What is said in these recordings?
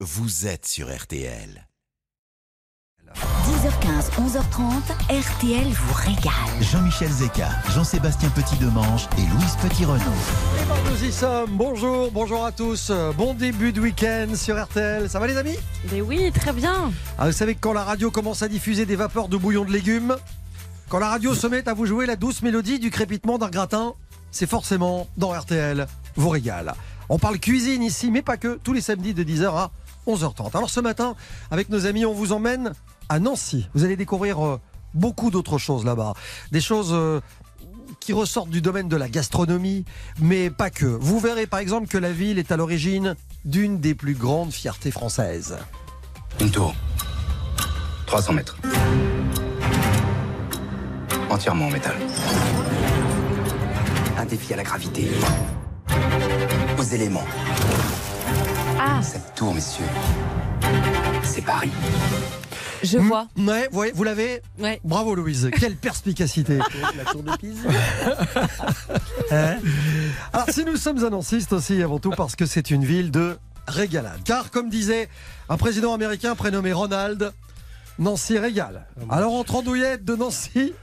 vous êtes sur RTL. 10h15, 11h30, RTL vous régale. Jean-Michel Zeka, Jean-Sébastien Petit-Demange et Louise Petit-Renaud. Et ben, nous y sommes. Bonjour, bonjour à tous. Bon début de week-end sur RTL. Ça va les amis? Mais oui, très bien. ah, Vous savez que quand la radio commence à diffuser des vapeurs de bouillon de légumes, quand la radio se met à vous jouer la douce mélodie du crépitement d'un gratin, c'est forcément dans RTL vous régale. On parle cuisine ici, mais pas que, tous les samedis de 10h à 11h30. Alors ce matin, avec nos amis, on vous emmène à Nancy. Vous allez découvrir euh, beaucoup d'autres choses là-bas. Des choses euh, qui ressortent du domaine de la gastronomie, mais pas que. Vous verrez par exemple que la ville est à l'origine d'une des plus grandes fiertés françaises. Une tour. 300 mètres. Entièrement en métal. Un défi à la gravité. Aux éléments. Ah, Cette tour, messieurs, c'est Paris. je vois. Ouais, ouais, vous l'avez Ouais. Bravo Louise, quelle perspicacité. La tour de Pise. Hein Alors si nous sommes à Nancy, c'est aussi avant tout parce que c'est une ville de régalade. Car comme disait un président américain prénommé Ronald, Nancy régale. Alors entre andouillettes de Nancy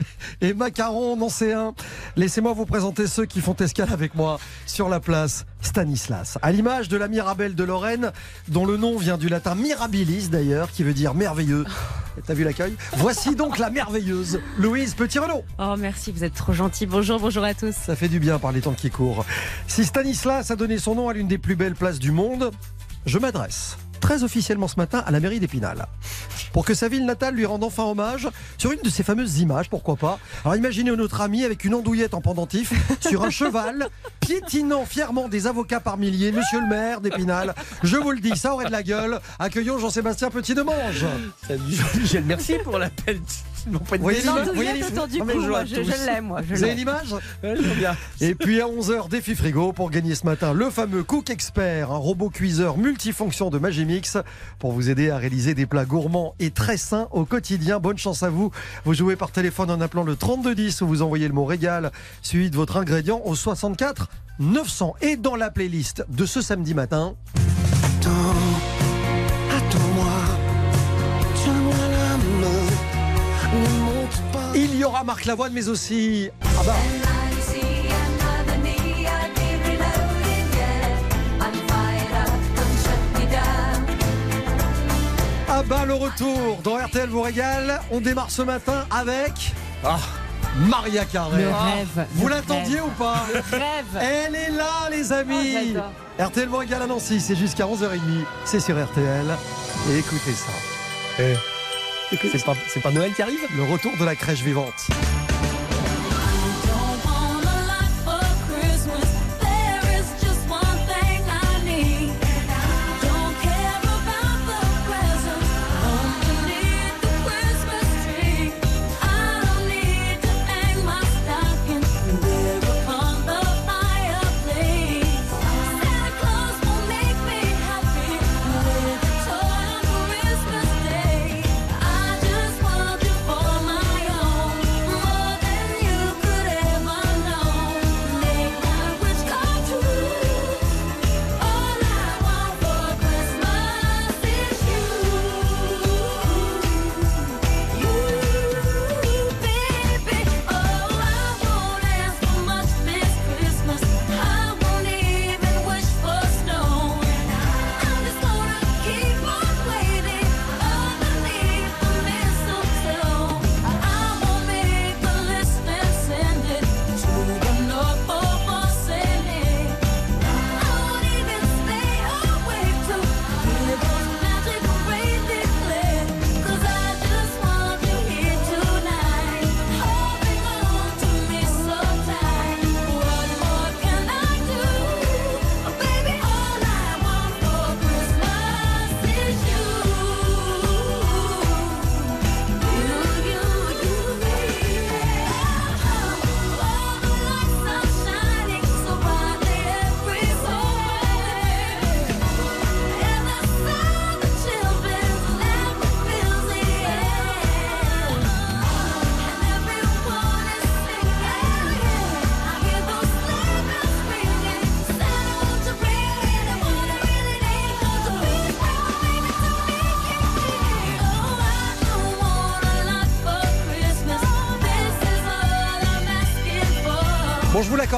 et macarons nancéens, laissez-moi vous présenter ceux qui font escale avec moi sur la place Stanislas. À l'image de la Mirabelle de Lorraine, dont le nom vient du latin mirabilis d'ailleurs, qui veut dire merveilleux. T'as vu l'accueil? Voici donc la merveilleuse Louise Petit-Renaud. Oh, merci, vous êtes trop gentil. Bonjour, bonjour à tous. Ça fait du bien par les temps qui courent. Si Stanislas a donné son nom à l'une des plus belles places du monde, je m'adresse très officiellement ce matin à la mairie d'Épinal. Pour que sa ville natale lui rende enfin hommage sur une de ces fameuses images, pourquoi pas. Alors imaginez notre ami avec une andouillette en pendentif sur un cheval, piétinant fièrement des avocats par milliers, monsieur le maire d'Épinal. Je vous le dis, ça aurait de la gueule. Accueillons Jean-Sébastien Petit-Demange. Salut Jean-Michel, merci pour l'appel. Voyez l'image cou, je- je, l'aime, moi. Je Vous avez l'image Ouais. Et puis à 11h, défi frigo pour gagner ce matin le fameux Cook Expert, un robot cuiseur multifonction de Magimix pour vous aider à réaliser des plats gourmands et très sains au quotidien. Bonne chance à vous. Vous jouez par téléphone en appelant le 3210 ou vous envoyez le mot régal suivi de votre ingrédient au 64 900. Et dans la playlist de ce samedi matin, y aura Marc Lavoine mais aussi... Ah bah, Ah bah le retour dans RTL vous régale. On démarre ce matin avec Ah. Maria Carré. Le rêve. Vous le l'attendiez ou pas Rêve. Elle est là les amis. Oh, j'adore. RTL vous régale à Nancy, c'est jusqu'à 11h30. C'est sur RTL. Et écoutez ça. C'est pas, Noël qui arrive? Le retour de la crèche vivante.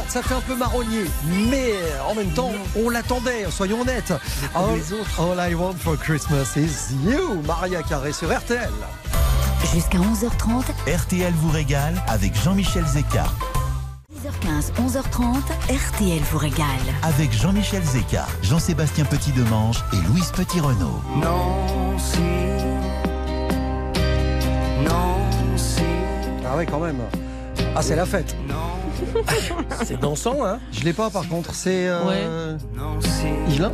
Ça fait un peu marronnier, mais en même temps, on l'attendait, soyons honnêtes. All, les autres. all I want for Christmas is you, Maria Carré sur RTL. Jusqu'à 11h30, RTL vous régale avec Jean-Michel Zeka. 10h15, 11h30, RTL vous régale. Avec Jean-Michel Zeka, Jean-Sébastien Petit-Demange et Louise Petit-Renault. Nancy. Nancy. Ah ouais, quand même. Ah, c'est la fête. C'est dansant, hein Je l'ai pas, par contre. C'est euh, Nancy. Yvelin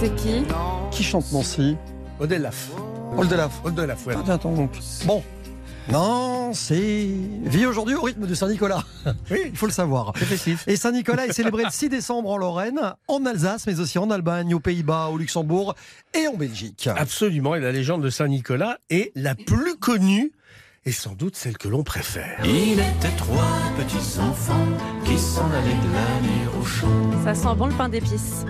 C'est qui qui chante Nancy. Odelaf. Oldelaf. Odelaf, voilà. Ah, attends, donc. Bon. Non, c'est. Vie aujourd'hui au rythme de Saint-Nicolas. Oui, Il faut le savoir. Et Saint-Nicolas est célébré le 6 décembre en Lorraine, en Alsace, mais aussi en Allemagne, aux Pays-Bas, au Luxembourg et en Belgique. Absolument, et la légende de Saint-Nicolas est la plus connue et sans doute celle que l'on préfère. Il était trois petits enfants qui s'en allaient glaner au champ. Ça sent bon le pain d'épices.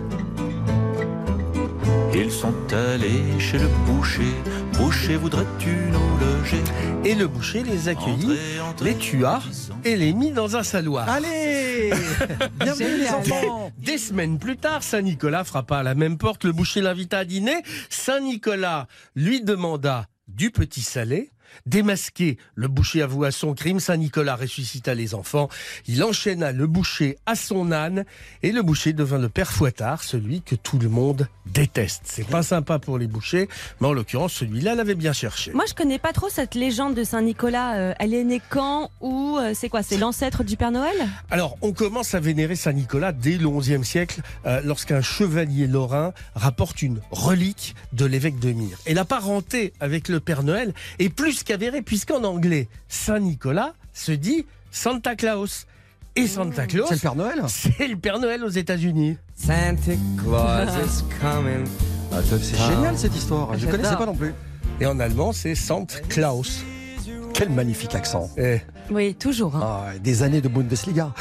Ils sont allés chez le boucher. Boucher, voudrais-tu nous loger Et le boucher les accueillit, Entrez, entrez, les tua et les mit dans un saloir. Allez Bienvenue les enfants Des semaines plus tard, Saint-Nicolas frappa à la même porte, le boucher l'invita à dîner. Saint-Nicolas lui demanda du petit salé. Démasqué, le boucher avoua son crime, Saint-Nicolas ressuscita les enfants, il enchaîna le boucher à son âne, et le boucher devint le père Fouettard, celui que tout le monde déteste. C'est pas sympa pour les bouchers, mais en l'occurrence, celui-là l'avait bien cherché. Moi, je connais pas trop cette légende de Saint-Nicolas. Euh, elle est née quand Ou euh, c'est quoi C'est l'ancêtre du Père Noël? Alors, on commence à vénérer Saint-Nicolas dès le XIe siècle, euh, lorsqu'un chevalier lorrain rapporte une relique de l'évêque de Myre. Et la parenté avec le Père Noël est plus qu'avérée, puisqu'en anglais, Saint-Nicolas se dit Santa Claus. Et Santa Claus, C'est le Père Noël c'est le Père Noël aux États-Unis. Santa Claus is coming. C'est génial cette histoire, je ne connaissais pas non plus. Et en allemand, c'est Sant Claus. Quel magnifique accent Eh, Oui, toujours. hein. Ah, des années de Bundesliga.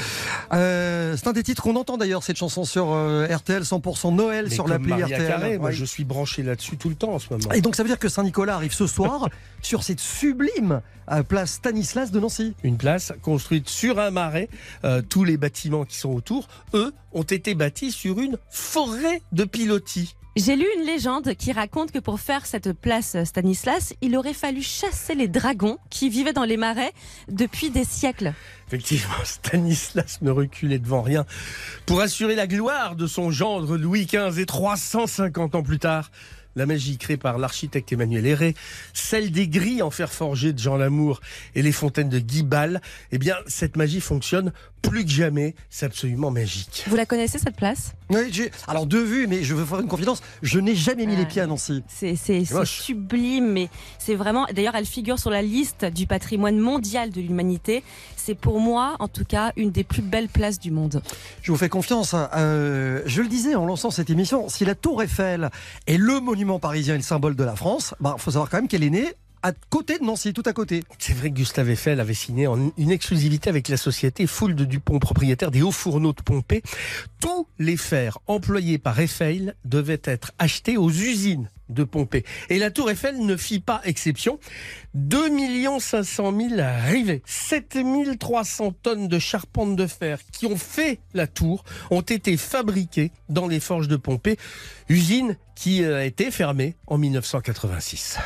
Euh, c'est un des titres qu'on entend d'ailleurs, cette chanson sur euh, RTL 100% Noël mais sur l'appli RTL. Carré, moi Oui. je suis branché là-dessus tout le temps en ce moment. Et donc ça veut dire que Saint-Nicolas arrive ce soir sur cette sublime euh, place Stanislas de Nancy. une place construite sur un marais. Euh, tous les bâtiments qui sont autour, eux, ont été bâtis sur une forêt de pilotis. J'ai lu une légende qui raconte que pour faire cette place Stanislas, il aurait fallu chasser les dragons qui vivaient dans les marais depuis des siècles. Effectivement, Stanislas ne reculait devant rien. Pour assurer la gloire de son gendre Louis XV et 350 ans plus tard, la magie créée par l'architecte Emmanuel Héré, celle des grilles en fer forgé de Jean Lamour et les fontaines de Guy Ball, eh bien, cette magie fonctionne plus que jamais. C'est absolument magique. Vous la connaissez cette place? Oui, alors de vue, mais je veux faire une confidence, je n'ai jamais mis Ah. les pieds à Nancy. C'est sublime, mais c'est vraiment. D'ailleurs, elle figure sur la liste du patrimoine mondial de l'humanité. C'est pour moi, en tout cas, une des plus belles places du monde. Je vous fais confiance. hein. Euh, je le disais en lançant cette émission, si la Tour Eiffel est le monument parisien et le symbole de la France, il faut savoir quand même qu'elle est née à côté de Nancy, tout à côté. C'est vrai que Gustave Eiffel avait signé une exclusivité avec la société Foule de Dupont, propriétaire des hauts fourneaux de Pompée. Tous les fers employés par Eiffel devaient être achetés aux usines de Pompée. Et la tour Eiffel ne fit pas exception. 2 500 000 rivets, 7 300 tonnes de charpente de fer qui ont fait la tour ont été fabriqués dans les forges de Pompée, usine qui a été fermée en 1986.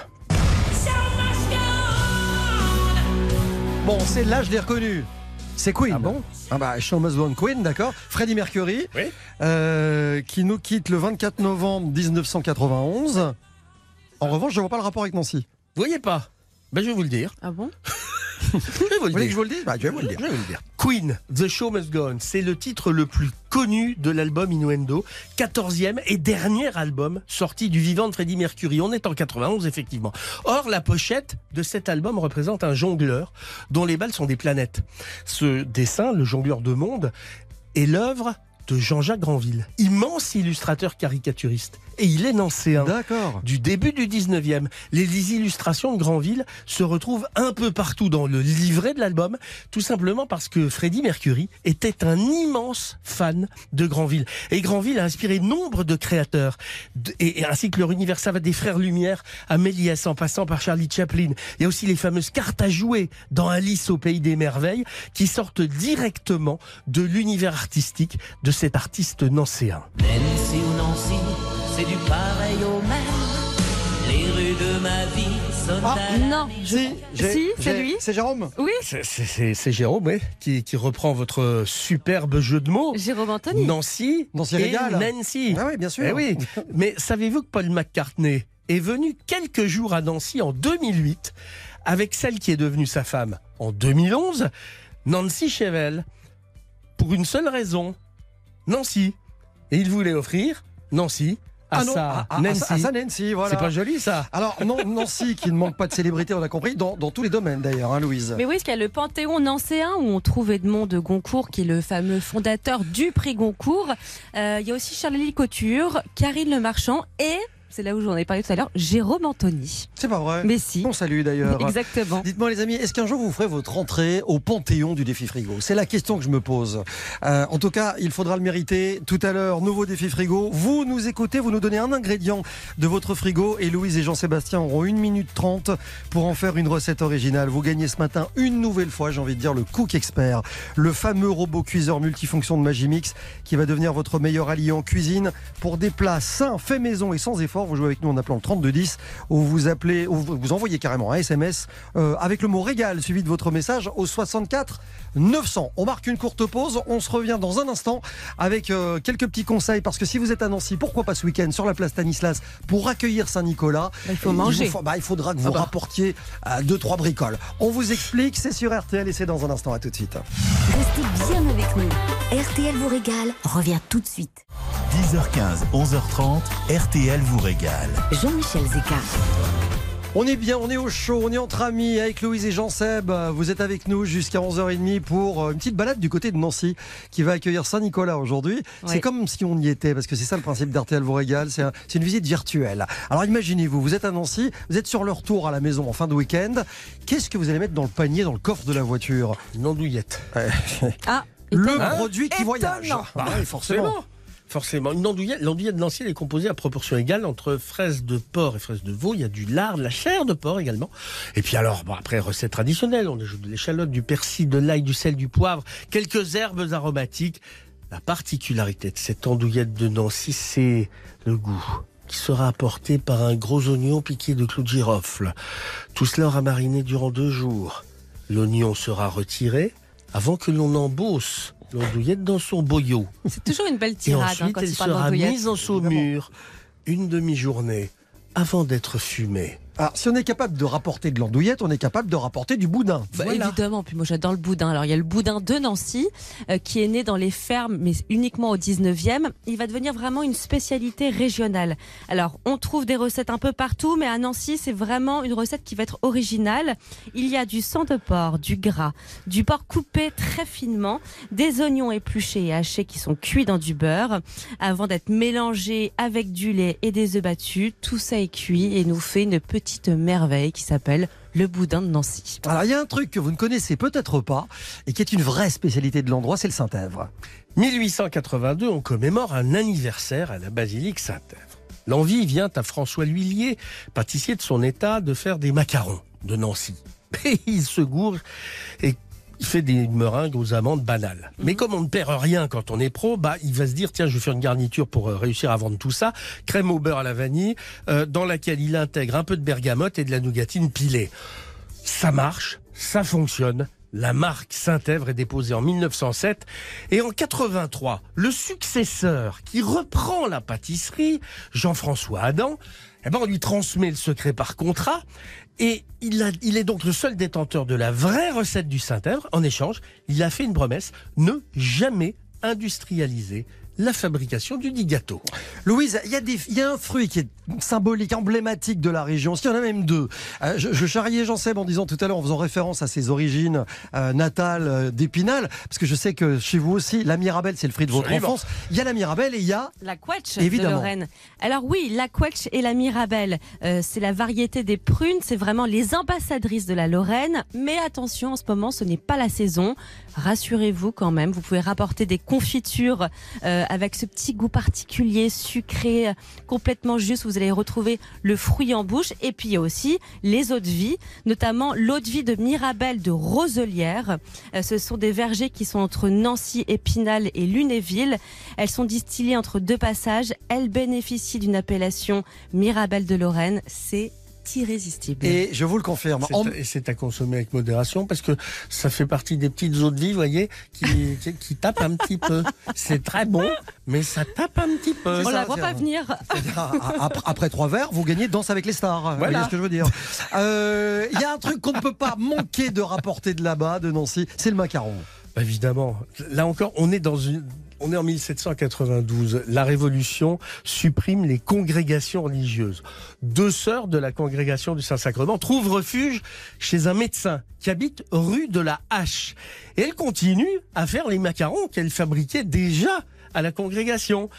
Bon, c'est là, je l'ai reconnu. C'est Queen. Ah bon Ah bah, Show Must Go On Queen, d'accord. Freddie Mercury, Oui. euh, qui nous quitte le 24 novembre 1991. En revanche, je vois pas le rapport avec Nancy. Vous voyez pas ben, Je vais vous le dire. Ah bon? Je vais vous dire. Je vais le dire. Queen, The Show Must Go On, c'est le titre le plus connu de l'album Innuendo, 14e et dernier album sorti du vivant de Freddie Mercury. On est en 91 effectivement. Or, la pochette de cet album représente un jongleur dont les balles sont des planètes. Ce dessin, le jongleur de monde, est l'œuvre de Jean-Jacques Granville, immense illustrateur caricaturiste. Et il est nancéen. D'accord. Du début du 19e, les illustrations de Granville se retrouvent un peu partout dans le livret de l'album, tout simplement parce que Freddie Mercury était un immense fan de Granville. Et Granville a inspiré nombre de créateurs, et ainsi que leur univers ça va des Frères Lumière à Méliès, en passant par Charlie Chaplin. Il y a aussi les fameuses cartes à jouer dans Alice au Pays des Merveilles, qui sortent directement de l'univers artistique de cet artiste nancéen. Nancy ou Nancy, c'est du pareil au même. Les rues de ma vie sonnent Ah, à Non, je- Si, c'est lui. C'est Jérôme Oui, C'est- Jérôme oui, qui, qui reprend votre superbe jeu de mots. Jérôme Anthony. Nancy, Nancy et Régal. Nancy. Ah oui, bien sûr. Eh oui. Mais savez-vous que Paul McCartney est venu quelques jours à Nancy en 2008 avec celle qui est devenue sa femme en 2011, Nancy Chevel, pour une seule raison, Nancy. Et il voulait offrir Nancy à Ah non, sa à- à- à- Nancy. à sa Nancy, voilà. C'est pas joli ça Alors, non, Nancy, qui ne manque pas de célébrité, on a compris, dans, dans tous les domaines d'ailleurs, hein, Louise. Mais oui, parce qu'il y a le Panthéon nancéen où on trouve Edmond de Goncourt, qui est le fameux fondateur du prix Goncourt. Euh, il y a aussi Charlie Couture, Karine Le Marchand et, c'est là où j'en ai parlé tout à l'heure, Jérôme Anthony. C'est pas vrai. Mais si, On salue d'ailleurs. exactement. Dites-moi les amis, est-ce qu'un jour vous ferez votre entrée au Panthéon du défi frigo? C'est la question que je me pose. Euh, en tout cas, il faudra le mériter. Tout à l'heure, nouveau défi frigo. Vous nous écoutez, vous nous donnez un ingrédient de votre frigo et Louise et Jean-Sébastien auront 1 minute 30 pour en faire une recette originale. Vous gagnez ce matin une nouvelle fois, j'ai envie de dire, le Cook Expert, le fameux robot cuiseur multifonction de Magimix qui va devenir votre meilleur allié en cuisine pour des plats sains, faits maison et sans effort. Vous jouez avec nous en appelant le 3210 ou vous appelez, ou vous vous envoyez carrément un SMS euh, avec le mot régal suivi de votre message au 64 900. On marque une courte pause. On se revient dans un instant avec euh, quelques petits conseils parce que si vous êtes à Nancy, pourquoi pas ce week-end sur la place Stanislas pour accueillir Saint-Nicolas? Bah, il faut vous manger. faut- bah, il faudra que vous Ah bah. rapportiez euh, deux trois bricoles. On vous explique. C'est sur RTL et c'est dans un instant. À tout de suite. Restez bien avec nous. RTL vous régale. Revient tout de suite. 10h15, 11h30, RTL vous régale. Jean-Michel Zeka. On est bien, on est au chaud, on est entre amis avec Louise et Jean-Seb. Vous êtes avec nous jusqu'à 11h30 pour euh, une petite balade du côté de Nancy qui va accueillir Saint-Nicolas aujourd'hui. C'est Ouais. comme si on y était parce que c'est ça le principe d'RTL vous régale, c'est un- c'est une visite virtuelle. Alors imaginez-vous, vous êtes à Nancy, vous êtes sur le retour à la maison en fin de week-end. Qu'est-ce que vous allez mettre dans le panier, dans le coffre de la voiture? Une andouillette. Ah, Le étonnant. produit qui voyage. Bah oui, forcément. Forcément. L'andouillette de Nancy est composée à proportion égale entre fraises de porc et fraises de veau. Il y a du lard, de la chair de porc également. Et puis alors, après, recette traditionnelle. On ajoute de l'échalote, du persil, de l'ail, du sel, du poivre, quelques herbes aromatiques. La particularité de cette andouillette de Nancy, c'est le goût qui sera apporté par un gros oignon piqué de clous de girofle. Tout cela aura mariné durant deux jours. L'oignon sera retiré avant que l'on embosse l'andouillette dans son boyau. C'est toujours une belle Et tirade hein, ensuite, quand elle sera mise en saumure une demi-journée avant d'être fumée. Alors, si on est capable de rapporter de l'andouillette, on est capable de rapporter du boudin. Bah, Voilà. Évidemment, puis moi j'adore le boudin. Alors il y a le boudin de Nancy euh, qui est né dans les fermes, mais uniquement au 19e. Il va devenir vraiment une spécialité régionale. Alors on trouve des recettes un peu partout, mais à Nancy c'est vraiment une recette qui va être originale. Il y a du sang de porc, du gras, du porc coupé très finement, des oignons épluchés et hachés qui sont cuits dans du beurre avant d'être mélangés avec du lait et des œufs battus. Tout ça est cuit et nous fait une petite merveille qui s'appelle le boudin de Nancy. Alors, il y a un truc que vous ne connaissez peut-être pas et qui est une vraie spécialité de l'endroit, c'est le Saint-Èvre. 1882, on commémore un anniversaire à la basilique Saint-Èvre. L'envie vient à François L'Huillier, pâtissier de son état, de faire des macarons de Nancy. Et il se gourre et il fait des meringues aux amandes banales. Mais comme on ne perd rien quand on est pro, bah, il va se dire, tiens, je vais faire une garniture pour euh, réussir à vendre tout ça. Crème au beurre à la vanille, euh, dans laquelle il intègre un peu de bergamote et de la nougatine pilée. Ça marche, ça fonctionne. La marque Saint-Èvre est déposée en 1907 et en 83, le successeur qui reprend la pâtisserie, Jean-François Adam, eh ben on lui transmet le secret par contrat et il, est donc le seul détenteur de la vraie recette du Saint-Èvre. En échange, il a fait une promesse ne jamais industrialiser la fabrication du dit gâteau. Louise, il y, a y un fruit qui est symbolique, emblématique de la région. S'il y en a même deux? Euh, je, je charriais Jean Seb en disant tout à l'heure, en faisant référence à ses origines euh, natales euh, d'Épinal, parce que je sais que chez vous aussi, la Mirabelle, c'est le fruit de votre Absolument. enfance. Il y a la Mirabelle et il y a La quetch Évidemment. de Lorraine. Alors oui, la quetch et la mirabelle, euh, c'est la variété des prunes, c'est vraiment les ambassadrices de la Lorraine. Mais attention, en ce moment, ce n'est pas la saison. Rassurez-vous quand même, vous pouvez rapporter des confitures euh, avec ce petit goût particulier, sucré, euh, complètement juste. Vous allez retrouver le fruit en bouche. Et puis il y a aussi les eaux de vie, notamment l'eau de vie de Mirabelle de Roselière. Euh, ce sont des vergers qui sont entre Nancy, Épinal et Lunéville. Elles sont distillées entre deux passages. Elles bénéficient d'une appellation Mirabelle de Lorraine. C'est irrésistible. et je vous le confirme. C'est en- à- Et c'est à consommer avec modération parce que ça fait partie des petites eaux de vie, vous voyez, qui, qui, qui tapent un petit peu. C'est très bon, mais ça tape un petit peu. On la voit pas venir. Après, après trois verres, vous gagnez Danse avec les stars. Vous Voilà. voyez ce que je veux dire Euh, Il y a un truc qu'on ne peut pas manquer de rapporter de là-bas, de Nancy, c'est le macaron. Bah, Évidemment. Là encore, on est dans une. On est en 1792. La Révolution supprime les congrégations religieuses. Deux sœurs de la congrégation du Saint-Sacrement trouvent refuge chez un médecin qui habite rue de la Hache. Et elles continuent à faire les macarons qu'elles fabriquaient déjà à la congrégation.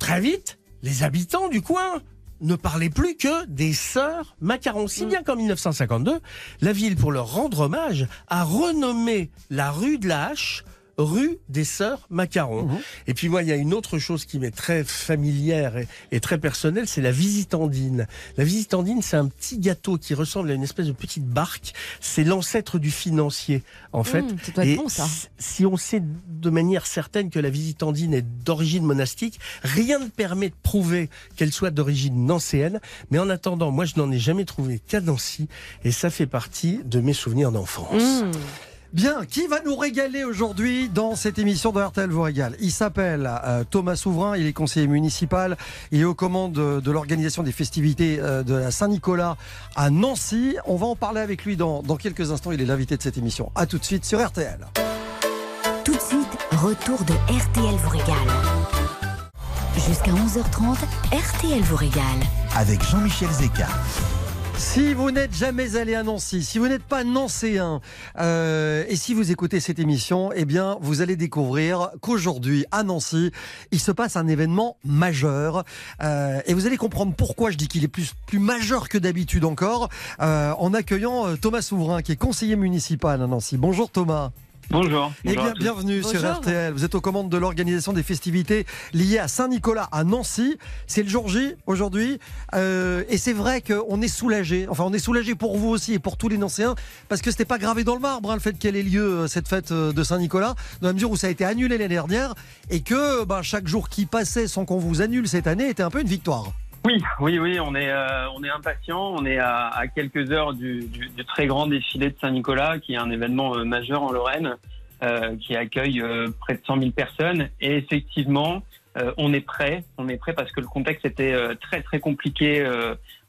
Très vite, les habitants du coin ne parlaient plus que des sœurs macarons. Si bien qu'en 1952, la ville, pour leur rendre hommage, a renommé la rue de la Hache rue des sœurs macarons. Et puis moi, il y a une autre chose qui m'est très familière et, et très personnelle, c'est la visitandine. La visitandine, c'est un petit gâteau qui ressemble à une espèce de petite barque. C'est l'ancêtre du financier, en fait. Mmh, ça doit être Et bon, ça. si- Si on sait de manière certaine que la visitandine est d'origine monastique, rien ne permet de prouver qu'elle soit d'origine nancéenne. Mais en attendant, moi, je n'en ai jamais trouvé qu'à Nancy, et ça fait partie de mes souvenirs d'enfance. Mmh. Bien, qui va nous régaler aujourd'hui dans cette émission de RTL vous régale? Il s'appelle euh, Thomas Souverain, il est conseiller municipal, il est aux commandes de, de l'organisation des festivités euh, de la Saint-Nicolas à Nancy. On va en parler avec lui dans, dans quelques instants, il est l'invité de cette émission. A tout de suite sur RTL. Tout de suite, retour de RTL vous régale. Jusqu'à 11h30, RTL vous régale. Avec Jean-Michel Zeka. Si vous n'êtes jamais allé à Nancy, si vous n'êtes pas nancéen, euh, et si vous écoutez cette émission, eh bien, vous allez découvrir qu'aujourd'hui, à Nancy, il se passe un événement majeur. Euh, et vous allez comprendre pourquoi je dis qu'il est plus, majeur que d'habitude encore, euh, en accueillant Thomas Souverain, qui est conseiller municipal à Nancy. Bonjour Thomas. Bonjour. Eh Bonjour bien, à tous. bienvenue sur Bonjour. RTL. Vous êtes aux commandes de l'organisation des festivités liées à Saint-Nicolas à Nancy. C'est le jour J aujourd'hui. Euh, et c'est vrai qu'on est soulagé. Enfin, on est soulagé pour vous aussi et pour tous les Nancéens parce que c'était pas gravé dans le marbre hein, le fait qu'elle ait lieu euh, cette fête euh, de Saint-Nicolas, dans la mesure où ça a été annulé l'année dernière et que bah, chaque jour qui passait sans qu'on vous annule cette année était un peu une victoire. Oui, oui, oui, on est, euh, on est impatient. On est à, quelques heures du, très grand défilé de Saint-Nicolas, qui est un événement euh, majeur en Lorraine, euh, qui accueille euh, près de 100 000 personnes. Et effectivement, on est prêt. On est prêt parce que le contexte était très, très compliqué.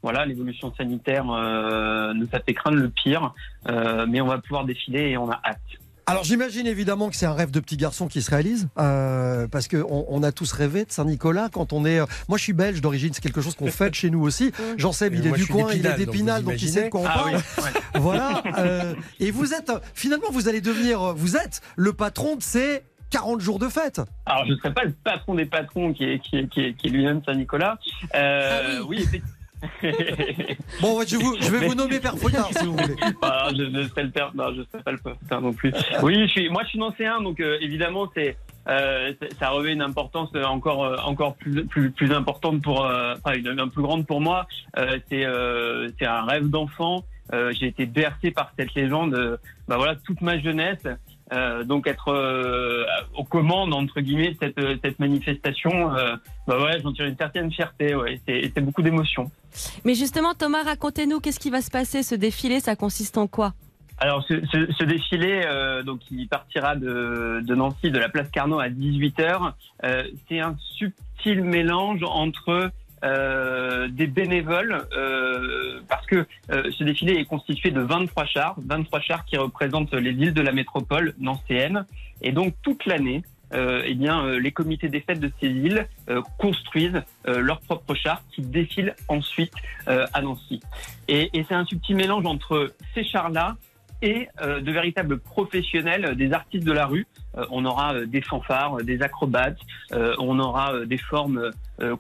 voilà, l'évolution sanitaire nous a fait craindre le pire, mais on va pouvoir défiler et on a hâte. Alors j'imagine évidemment que c'est un rêve de petit garçon qui se réalise, euh, parce que on, on a tous rêvé de Saint-Nicolas quand on est. euh, moi je suis belge d'origine, c'est quelque chose qu'on fête chez nous aussi. Jean Seb, Et il est du coin, il est d'Épinal, donc il sait de quoi on Ah parle. oui, ouais. Voilà. euh, et vous êtes euh, finalement vous allez devenir, euh, vous êtes le patron de ces 40 jours de fête. Alors, je ne serai pas le patron des patrons qui est, qui est, qui est, qui est lui-même Saint-Nicolas. Euh, Ah oui, effectivement. Bon, ouais, je, vous- je vais vous nommer Père Fouillard si vous voulez. Ah, je ne serai le père, non, je serai pas le père non plus. Oui, je suis, moi, je suis nancéen, donc euh, évidemment, c'est, euh, c'est- ça revêt une importance euh, encore, encore plus, plus, plus importante pour, euh, enfin, une, un plus grande pour moi. C'est, c'est un rêve d'enfant. J'ai été bercé par cette légende, bah voilà, toute ma jeunesse. Euh, donc être euh, aux commandes entre guillemets cette, cette manifestation, euh, bah ouais, j'en tire une certaine fierté. Ouais, c'est, beaucoup d'émotions. Mais justement, Thomas, racontez-nous, qu'est-ce qui va se passer? Ce défilé, ça consiste en quoi? Alors ce, ce, ce défilé, euh, donc il partira de, de Nancy, de la place Carnot à 18h. Euh, c'est un subtil mélange entre euh, des bénévoles, euh, parce que euh, ce défilé est constitué de 23 chars, 23 chars qui représentent les îles de la métropole nancéenne. Et donc toute l'année, euh, eh bien, euh, les comités des fêtes de ces villes construisent leurs propres chars qui défilent ensuite à Nancy. Et, et c'est un subtil mélange entre ces chars-là et de véritables professionnels, des artistes de la rue. On aura des fanfares, des acrobates, on aura des formes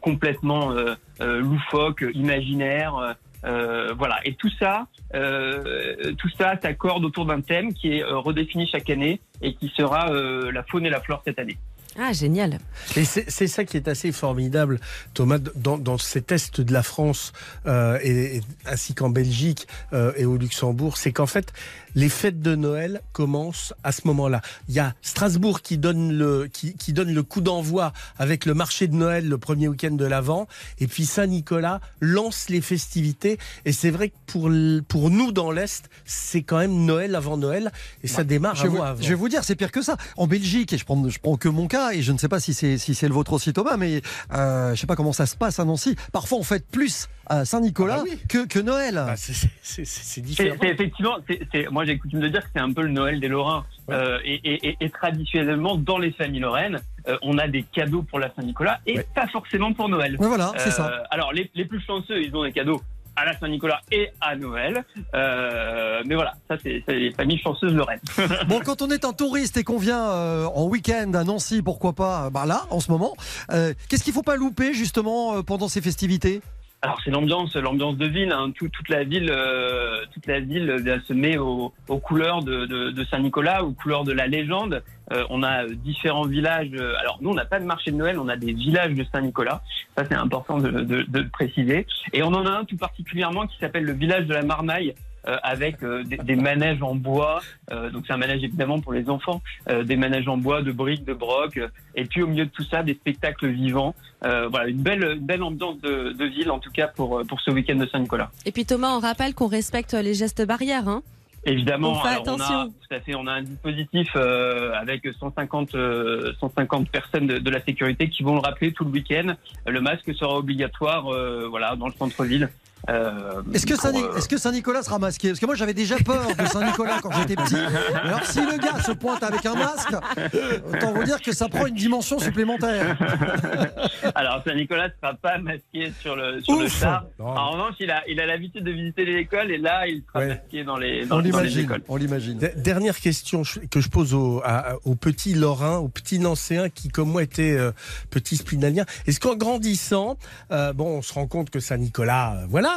complètement euh, euh, euh, euh, voilà. Et tout ça, euh, tout ça s'accorde autour d'un thème qui est euh, redéfini chaque année et qui sera euh, la faune et la flore cette année. Ah, génial. Et c'est ça qui est assez formidable, Thomas, dans, dans ces tests de la France, euh, et, et- ainsi qu'en Belgique euh, et au Luxembourg, c'est qu'en fait, les fêtes de Noël commencent à ce moment-là. Il y a Strasbourg qui donne le, qui, qui donne le coup d'envoi avec le marché de Noël le premier week-end de l'Avent, et puis Saint-Nicolas lance les festivités. Et c'est vrai que pour, pour nous dans l'Est, c'est quand même Noël avant Noël, et ça démarre Je vais, vous, mois avant. je vais vous dire, c'est pire que ça. En Belgique, et je prends, je prends que mon cas, et je ne sais pas si c'est si c'est le vôtre aussi, Thomas, mais euh, je sais pas comment ça se passe à Nancy. Parfois, on fête plus à Saint-Nicolas Ah bah oui. que, que Noël. Bah, c'est- c'est- c'est c'est C'est différent. c'est effectivement, c'est c'est- moi j'ai coutume de dire que c'est un peu le Noël des Lorrains. Euh, et, et- et- et traditionnellement, dans les familles lorraines, euh, on a des cadeaux pour la Saint-Nicolas et Ouais. pas forcément pour Noël. Ouais, voilà, c'est Euh, ça. Alors les, les plus chanceux, ils ont des cadeaux à la Saint-Nicolas et à Noël. Euh, mais voilà, ça c'est les familles chanceuses lorraines. Bon, quand on est un touriste et qu'on vient euh, en week-end à Nancy, pourquoi pas, bah là, en ce moment, euh, qu'est-ce qu'il faut pas louper justement pendant ces festivités? Alors c'est l'ambiance, l'ambiance de ville. hein. Tout- toute la ville, euh, toute la ville euh, se met aux, couleurs de, Saint-Nicolas, aux couleurs de la légende. Euh, on a euh, différents villages. Alors nous, on n'a pas de marché de Noël, on a des villages de Saint-Nicolas. Ça c'est important de, de- préciser. Et on en a un tout particulièrement qui s'appelle le village de la Marmaille. Euh, avec euh, des, des manèges en bois, Euh, donc c'est un manège évidemment pour les enfants, des manèges en bois, de briques, de brocs, et puis au milieu de tout ça, des spectacles vivants. Voilà, une belle, une belle ambiance de, de ville en tout cas pour, pour ce week-end de Saint-Nicolas. Et puis Thomas, on rappelle qu'on respecte les gestes barrières. Hein Évidemment, On fait alors, on a, tout à fait, on a un dispositif euh, avec 150, euh, 150 personnes de, de la sécurité qui vont le rappeler tout le week-end. Le masque sera obligatoire, euh, voilà, dans le centre-ville. Euh, Est-ce que, Saint- euh, est-ce que Saint-Nicolas sera masqué? Parce que moi j'avais déjà peur de Saint-Nicolas quand j'étais petit. Alors si le gars se pointe avec un masque, autant vous dire que ça prend une dimension supplémentaire. Alors Saint-Nicolas ne sera pas masqué sur le sur le char. Non. En revanche, il a il a l'habitude de visiter les écoles et là, il sera Ouais. masqué dans les dans, On dans les l'imagine, écoles. on l'imagine. D- Dernière question que je pose aux, à- aux petits Lorrains, aux petits Nancéens qui, comme moi, étaient euh, petits spinaliens. Est-ce qu'en grandissant, euh, bon, on se rend compte que Saint-Nicolas, euh, voilà.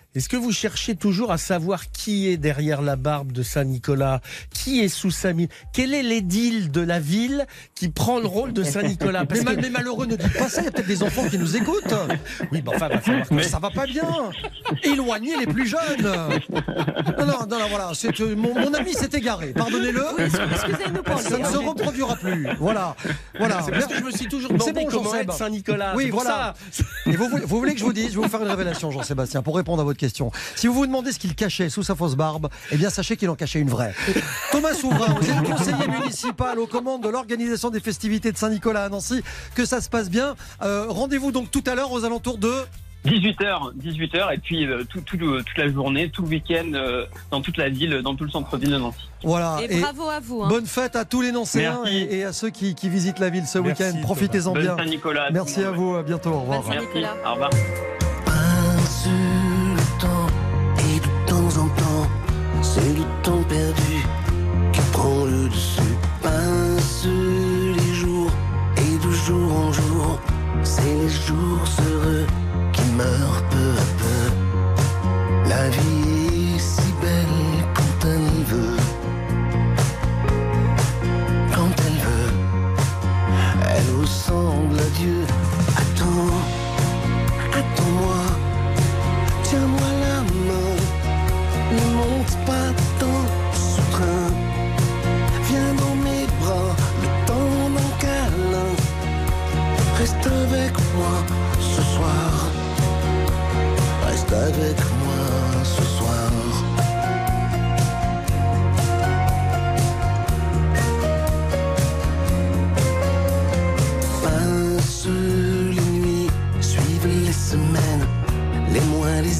Est-ce que vous cherchez toujours à savoir qui est derrière la barbe de Saint-Nicolas Qui est sous sa mine Quel est l'édile de la ville qui prend le rôle de Saint-Nicolas Mais, que- malheureux, ne dites pas ça, il y a peut-être des enfants qui nous écoutent. Oui, bon, enfin, va falloir que- Mais ça va pas bien. Éloignez les plus jeunes. Non, non, non, non, voilà. c'est, euh, mon, mon ami s'est égaré. Pardonnez-le. Excusez-nous pour Ça ne se reproduira plus. Voilà. Voilà. C'est parce que je me suis toujours C'est demandé bon, comment Saint-Nicolas. Oui, C'est pour voilà. ça. Et vous, voulez- vous voulez que je vous dise, je vais vous faire une révélation, Jean-Sébastien, pour répondre à votre question. Si vous vous demandez ce qu'il cachait sous sa fausse barbe, eh bien sachez qu'il en cachait une vraie. Thomas Souverain, vous êtes conseiller municipal aux commandes de l'organisation des festivités de Saint-Nicolas à Nancy. Que ça se passe bien. Euh, Rendez-vous donc tout à l'heure aux alentours de 18h, 18h, et puis euh, tout, tout le- toute la journée, tout le week-end, euh, dans toute la ville, dans tout le centre-ville de Nancy. voilà. Et bravo à vous. hein. Bonne fête à tous les Nancéens et, et à ceux qui, qui visitent la ville ce week-end. Profitez-en bien. Saint-Nicolas. Merci à vous. À bientôt. Au revoir. Merci. Au revoir.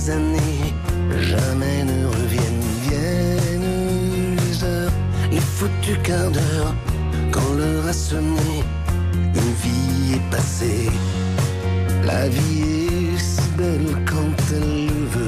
Années, jamais ne reviennent. Viennent les heures, les foutus quarts d'heure, quand l'heure a sonné, une vie est passée. La vie est si belle quand elle le veut.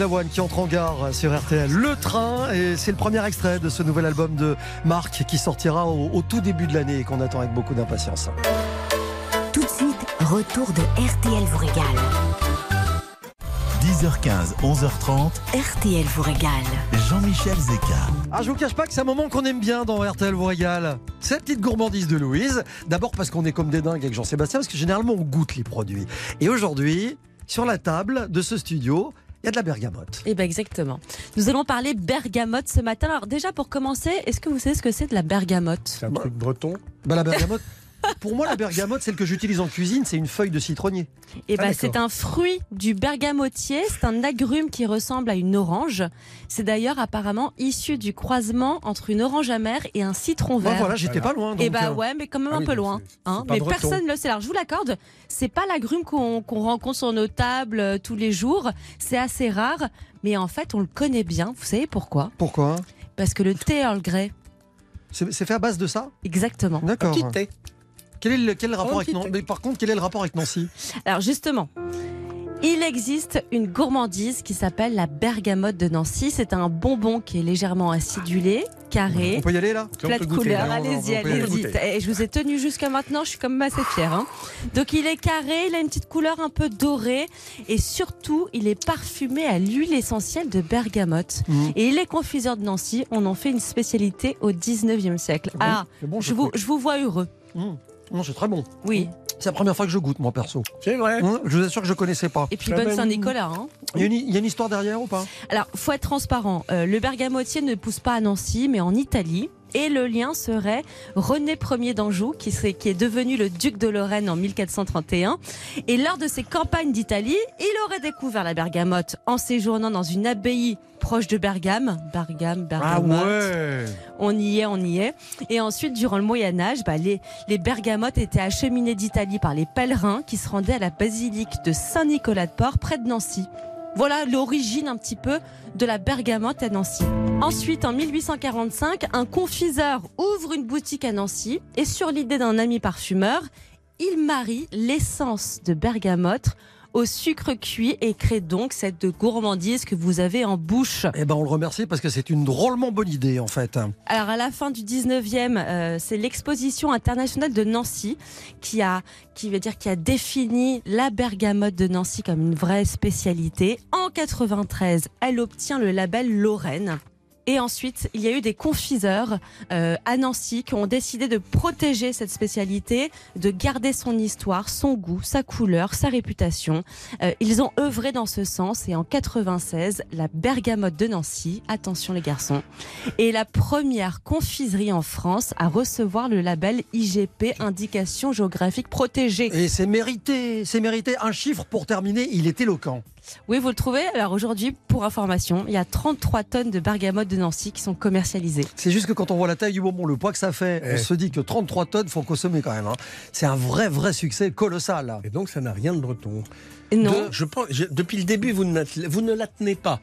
Lavoine qui entre en gare sur RTL. Le train, et c'est le premier extrait de ce nouvel album de Marc qui sortira au, au tout début de l'année et qu'on attend avec beaucoup d'impatience. Tout de suite, retour de RTL vous régale. 10h15, 11h30, RTL vous régale. Jean-Michel Zeka. Ah, je vous cache pas que c'est un moment qu'on aime bien dans RTL vous régale. C'est la petite gourmandise de Louise. D'abord parce qu'on est comme des dingues avec Jean-Sébastien, parce que généralement on goûte les produits. Et aujourd'hui, sur la table de ce studio, il y a de la bergamote. Eh ben exactement. Nous allons parler bergamote ce matin. Alors déjà pour commencer, est-ce que vous savez ce que c'est de la bergamote? C'est un truc breton? Bah, la bergamote. Pour moi, la bergamote, celle que j'utilise en cuisine, c'est une feuille de citronnier. Eh Ah, ben, d'accord. c'est un fruit du bergamotier. C'est un agrume qui ressemble à une orange. C'est d'ailleurs apparemment issu du croisement entre une orange amère et un citron Bah, vert. voilà, j'étais pas loin. Et donc, bah euh, ouais, mais quand même Ah un oui, peu loin. hein. Mais personne ne le sait. Alors je vous l'accorde, c'est pas l'agrume qu'on qu'on rencontre sur nos tables euh, tous les jours. C'est assez rare, mais en fait on le connaît bien. Vous savez pourquoi? Pourquoi? Parce que le thé Earl Grey, C'est c'est fait à base de ça? Exactement. D'accord. Petit thé. Quel est le, quel rapport avec Nancy. Mais par contre, quel est le rapport avec Nancy? Alors justement, il existe une gourmandise qui s'appelle la bergamote de Nancy. C'est un bonbon qui est légèrement acidulé, carré. On peut y aller là? Plat de couleur, là. allez-y, allez-y. Et je vous ai tenu jusqu'à maintenant, je suis quand même assez fière. hein. Donc il est carré, il a une petite couleur un peu dorée et surtout il est parfumé à l'huile essentielle de bergamote. Mhm. Et les confiseurs de Nancy, on en fait une spécialité au 19e siècle. Ah, bon, je vous, je vous vois heureux. Mmh. Non, c'est très bon. Oui. C'est la première fois que je goûte, moi, perso. C'est vrai. Mmh, Je vous assure que je connaissais pas. Et puis bonne Saint-Nicolas. Hein. Il y, a une, il y a une histoire derrière ou pas? Alors, faut être transparent. Euh, le bergamotier ne pousse pas à Nancy, mais en Italie. Et le lien serait René Ier d'Anjou, qui, serait- qui est devenu le duc de Lorraine en 1431. Et lors de ses campagnes d'Italie, il aurait découvert la bergamote en séjournant dans une abbaye proche de Bergame. Bergame, Ah bergamote. ouais On y est, on y est. Et ensuite, durant le Moyen Âge, bah, les, les bergamotes étaient acheminées d'Italie par les pèlerins qui se rendaient à la basilique de Saint-Nicolas-de-Port, près de Nancy. Voilà l'origine un petit peu de la bergamote à Nancy. Ensuite, en 1845, un confiseur ouvre une boutique à Nancy et sur l'idée d'un ami parfumeur, il marie l'essence de bergamote au sucre cuit et crée donc cette gourmandise que vous avez en bouche. Eh ben, on le remercie parce que c'est une drôlement bonne idée, en fait. Alors à la fin du 19e, euh, c'est l'exposition internationale de Nancy qui a qui veut dire qui a défini la bergamote de Nancy comme une vraie spécialité. En 93, elle obtient le label Lorraine. Et ensuite, il y a eu des confiseurs euh, à Nancy qui ont décidé de protéger cette spécialité, de garder son histoire, son goût, sa couleur, sa réputation. Euh, ils ont œuvré dans ce sens et en 96, la bergamote de Nancy, attention les garçons, est la première confiserie en France à recevoir le label IGP, indication géographique protégée. Et c'est mérité, c'est mérité. Un chiffre pour terminer, il est éloquent. Oui, vous le trouvez. Alors aujourd'hui, pour information, il y a 33 tonnes de bergamote de Nancy qui sont commercialisées. C'est juste que quand on voit la taille du bonbon, le poids que ça fait, Eh. on se dit que 33 tonnes faut consommer quand même. hein. C'est un vrai, vrai succès colossal. là. Et donc, ça n'a rien de breton. Non. De- je pense, je- depuis le début, vous ne, vous ne la tenez pas.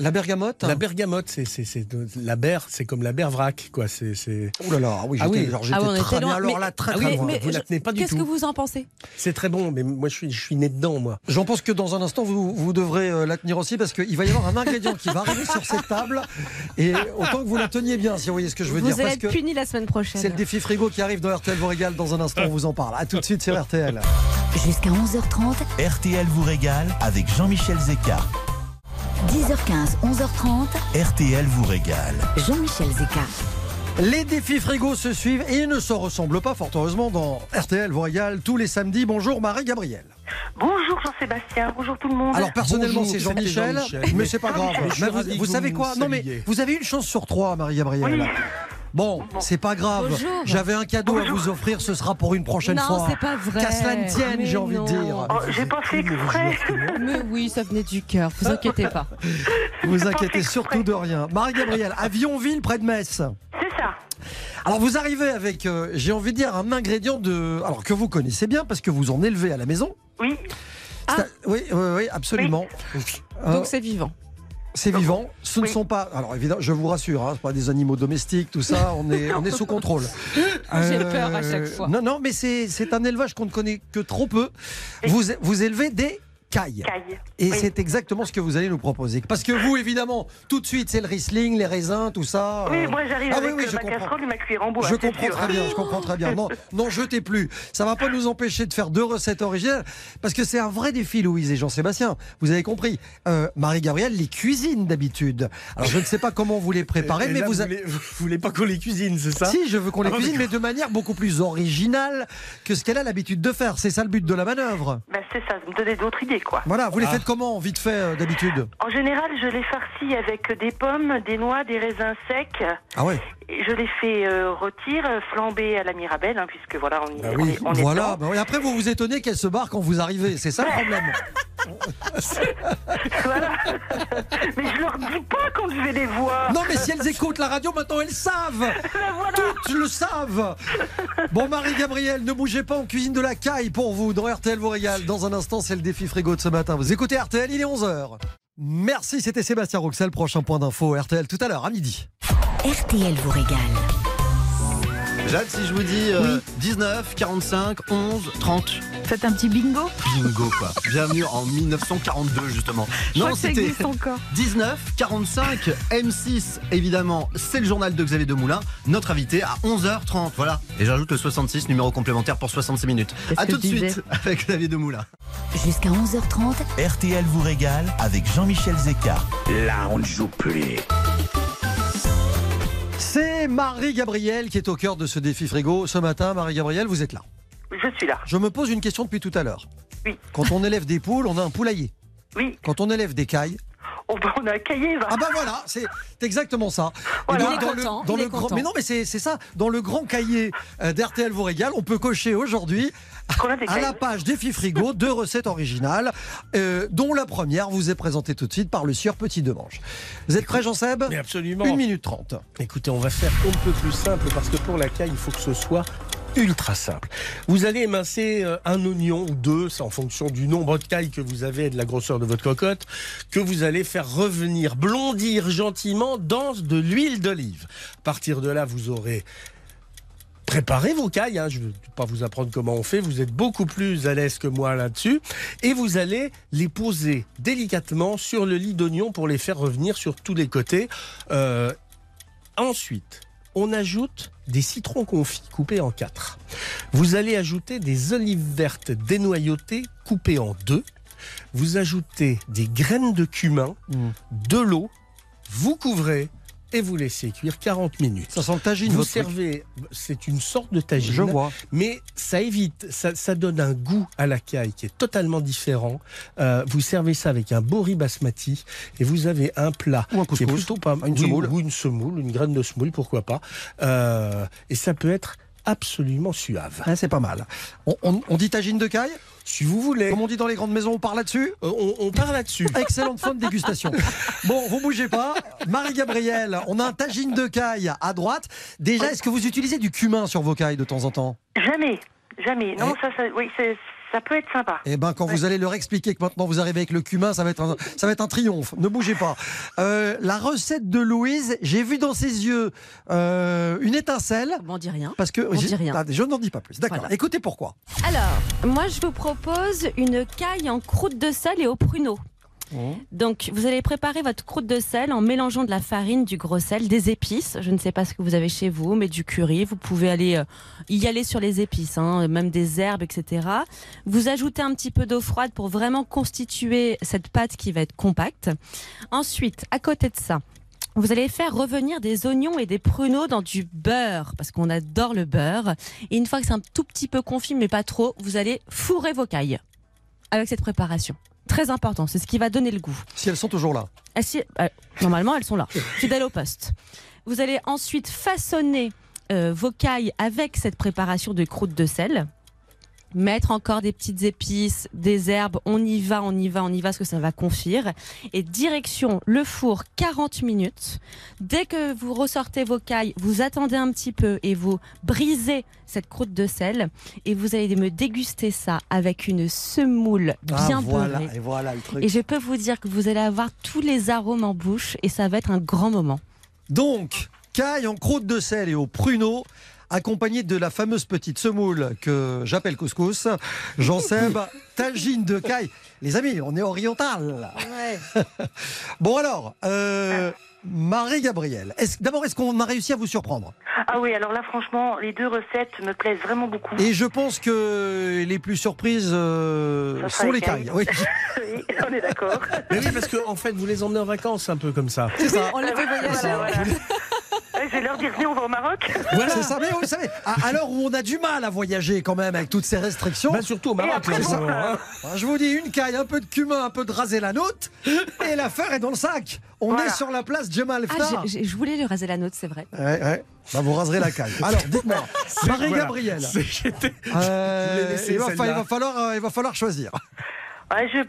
La bergamote La bergamote, c'est, c'est, c'est la berre, c'est comme la berre vrac, quoi. C'est, c'est, Oh là là, oui, Ah j'étais oui. genre, Ah j'étais ouais, on très bien. Alors Mais- là, très Ah très oui, loin. mais- vous la tenez pas du Qu'est-ce tout. que vous en pensez? C'est très bon, mais moi, je suis, je suis né dedans, moi. J'en pense que dans un instant, vous, vous devrez euh, la tenir aussi parce qu'il va y avoir un ingrédient qui va arriver sur cette table. Et autant que vous la teniez bien, si vous voyez ce que je veux Vous dire. allez Parce être que puni la semaine prochaine. c'est le défi frigo qui arrive dans RTL vous régale. Dans un instant, on vous en parle. A tout de suite sur RTL. Jusqu'à 11h30, RTL vous régale avec Jean-Michel Zeka. 10h15, 11h30, RTL vous régale. Jean-Michel Zeka. Les défis frigo se suivent et ne se ressemblent pas, fort heureusement, dans RTL vous régale tous les samedis. Bonjour Marie-Gabrielle. Bonjour Jean-Sébastien, bonjour tout le monde. Alors personnellement c'est Jean-Michel, mais c'est pas grave. Je suis Mais vous, savez quoi? Non mais vous avez une chance sur trois, Marie-Gabrielle. Oui. Bon, c'est pas grave. J'avais un cadeau à vous offrir, ce sera pour une prochaine non, fois. c'est pas vrai. Qu'à cela ne tienne, Mais j'ai envie de non. dire. Oh, j'ai pas fait exprès. Mais oui, ça venait du cœur, vous inquiétez pas. Vous inquiétez surtout de rien. Marie-Gabrielle, à Vionville, près de Metz. C'est ça. Alors vous arrivez avec, euh, j'ai envie de dire, un ingrédient de, alors que vous connaissez bien parce que vous en élevez à la maison. Oui. Un- Oui, oui, oui, absolument. Euh, Donc c'est vivant. C'est vivant. Ce ne Oui. sont pas. Alors évidemment, je vous rassure, hein, c'est pas des animaux domestiques, tout ça. On est, on est sous contrôle. J'ai peur à chaque fois. Non, non, mais c'est c'est un élevage qu'on ne connaît que trop peu. Vous vous élevez des Caille. Et Oui. c'est exactement ce que vous allez nous proposer. Parce que vous, évidemment, tout de suite, c'est le Riesling, les raisins, tout ça. Oui, euh, moi j'arrive ah oui, avec oui, je ma comprends. casserole et ma cuillère en bois. Je comprends sûr. très bien, je comprends très bien. Non, non, jetez plus. Ça va pas nous empêcher de faire deux recettes originales, parce que c'est un vrai défi, Louise et Jean-Sébastien. Vous avez compris. Euh, Marie-Gabrielle les cuisine d'habitude. Alors je ne sais pas comment vous les préparez, Et mais là, vous, vous, a- voulez, vous voulez pas qu'on les cuisine, c'est ça? Si je veux qu'on les Ah, cuisine, mais de manière beaucoup plus originale que ce qu'elle a l'habitude de faire. C'est ça le but de la manœuvre. Ben, c'est ça, me donner d'autres idées quoi. Voilà, vous les Ah. faites comment, vite fait, euh, d'habitude? En général, je les farcis avec des pommes, des noix, des raisins secs. Ah ouais. Je les fais euh, rôtir, euh, flamber à la mirabelle, hein, puisque voilà, on, y- Bah on oui, est, on est voilà. Bah oui, Après, vous vous étonnez qu'elle se barre quand vous arrivez. C'est ça le problème. Voilà. Mais je leur dis pas quand je vais les voir. Non, mais si elles écoutent la radio, maintenant elles savent. Ben, voilà. Toutes le savent. Bon, Marie-Gabrielle, ne bougez pas, on cuisine de la caille pour vous dans RTL vous régale. Dans un instant, c'est le défi frigo de ce matin. Vous écoutez RTL, il est 11h. Merci, c'était Sébastien Roxel. Prochain point d'info, RTL tout à l'heure, à midi. RTL vous régale. Jade, si je vous dis euh, 19, 45, 11, 30, Faites un petit bingo bingo quoi. Bienvenue en 1942 justement. Je existe encore. 19, 45, M6 évidemment, c'est le journal de Xavier Demoulin, notre invité à 11h30, voilà. Et j'ajoute le 66, numéro complémentaire pour 66 minutes. Que tout de suite avec Xavier Demoulin. Jusqu'à 11h30, RTL vous régale avec Jean-Michel Zeka. Là, on ne joue plus. C'est Marie-Gabrielle qui est au cœur de ce défi frigo. Ce matin, Marie-Gabrielle, vous êtes là. Je suis là. Je me pose une question depuis tout à l'heure. Oui. Quand on élève des poules, on a un poulailler. Oui. Quand on élève des cailles, Oh, ben, on a un cahier, va. Ah bah voilà, c'est exactement ça. Voilà. Est dans content, le, dans le grand, mais non, mais c'est c'est ça. Dans le grand cahier euh, d'RTL vous régale, on peut cocher aujourd'hui à la page défi frigo deux recettes originales, euh, dont la première vous est présentée tout de suite par le sieur Petit Demange. Vous êtes prêt, Jean-Seb? Mais absolument. Une minute trente. Écoutez, on va faire un peu plus simple parce que pour la caille, il faut que ce soit ultra simple. Vous allez émincer euh, un oignon ou deux, c'est en fonction du nombre de cailles que vous avez et de la grosseur de votre cocotte, que vous allez faire revenir, blondir gentiment dans de l'huile d'olive. À partir de là, vous aurez préparé vos cailles. hein. Je ne vais pas vous apprendre comment on fait. Vous êtes beaucoup plus à l'aise que moi là-dessus. Et vous allez les poser délicatement sur le lit d'oignon pour les faire revenir sur tous les côtés. Euh, Ensuite, on ajoute des citrons confits coupés en quatre. Vous allez ajouter des olives vertes dénoyautées coupées en deux. Vous ajoutez des graines de cumin, de l'eau, vous couvrez et vous laissez cuire 40 minutes. Ça sent le tagine, Vous votre servez, c'est une sorte de tagine. Je vois. Mais ça évite, ça, ça donne un goût à la caille qui est totalement différent. Euh, vous servez ça avec un beau riz basmati et vous avez un plat Ou un qui est plutôt pas Une oui, semoule. ou une semoule, une graine de semoule, pourquoi pas. Euh, et ça peut être absolument suave. Ah, c'est pas mal. On, on- on dit tagine de caille? Si vous voulez. Comme on dit dans les grandes maisons, on part là-dessus Euh, on, on part là-dessus. Excellente fin de dégustation. Bon, vous bougez pas. Marie-Gabrielle, on a un tagine de caille à droite. Déjà, est-ce que vous utilisez du cumin sur vos cailles de temps en temps? Jamais, jamais. Non, Eh. ça, ça, oui, c'est- ça peut être sympa. Eh ben, quand vous allez leur expliquer que maintenant vous arrivez avec le cumin, ça va être un, ça va être un triomphe. Ne bougez pas. Euh, la recette de Louise, j'ai vu dans ses yeux euh, une étincelle. On dit rien. Parce que On dit rien. Ah, je n'en dis pas plus. D'accord. Voilà. Écoutez pourquoi. Alors, moi, je vous propose une caille en croûte de sel et au pruneau. Donc, vous allez préparer votre croûte de sel en mélangeant de la farine, du gros sel, des épices. Je ne sais pas ce que vous avez chez vous, mais du curry. Vous pouvez aller euh, y aller sur les épices, hein, même des herbes, etc. Vous ajoutez un petit peu d'eau froide pour vraiment constituer cette pâte qui va être compacte. Ensuite, à côté de ça, vous allez faire revenir des oignons et des pruneaux dans du beurre, parce qu'on adore le beurre. Et une fois que c'est un tout petit peu confit, mais pas trop, vous allez fourrer vos cailles avec cette préparation. Très important, c'est ce qui va donner le goût. Si elles sont toujours là. Ah, si- euh, normalement, elles sont là, fidèles au poste. Vous allez ensuite façonner euh, vos cailles avec cette préparation de croûte de sel. Mettre encore des petites épices, des herbes, on y va, on y va, on y va, parce que ça va confire. Et direction le four 40 minutes. Dès que vous ressortez vos cailles, vous attendez un petit peu et vous brisez cette croûte de sel. Et vous allez me déguster ça avec une semoule bien ah, voilà, beurrée. et voilà le truc. Et je peux vous dire que vous allez avoir tous les arômes en bouche et ça va être un grand moment. Donc, caille en croûte de sel et au pruneau, accompagné de la fameuse petite semoule que j'appelle couscous. Jean-Seb, tagine de caille. Les amis, on est oriental. bon alors, euh, Marie-Gabrielle, est-ce- d'abord, est-ce qu'on a réussi à vous surprendre? Ah oui, alors là, franchement, les deux recettes me plaisent vraiment beaucoup. Et je pense que les plus surprises euh, sont les les cailles. cailles. Oui. Oui, on est d'accord. Mais oui, parce qu'en en fait, vous les emmenez en vacances un peu comme ça. C'est ça. On les fait voyager. Voilà, voilà. Ouais, Je vais leur dire, venez, on va au Maroc. C'est ça, mais vous savez, à, à l'heure où on a du mal à voyager quand même avec toutes ces restrictions. Bah, surtout au Maroc, après, là, en bon, ce moment, hein. Bah, Je vous dis, une caille, un peu de cumin, un peu de rasé la note, et l'affaire est dans le sac. On Voilà. est sur la place Jamal Ah, Ftar. j'ai- je voulais le raser la note, c'est vrai. Ouais, ouais. Bah, vous raserez la caille. Alors, dites-moi, Marie-Gabrielle, Voilà. C'est- euh, il, va il va falloir, euh, il va falloir choisir. Ouais, je...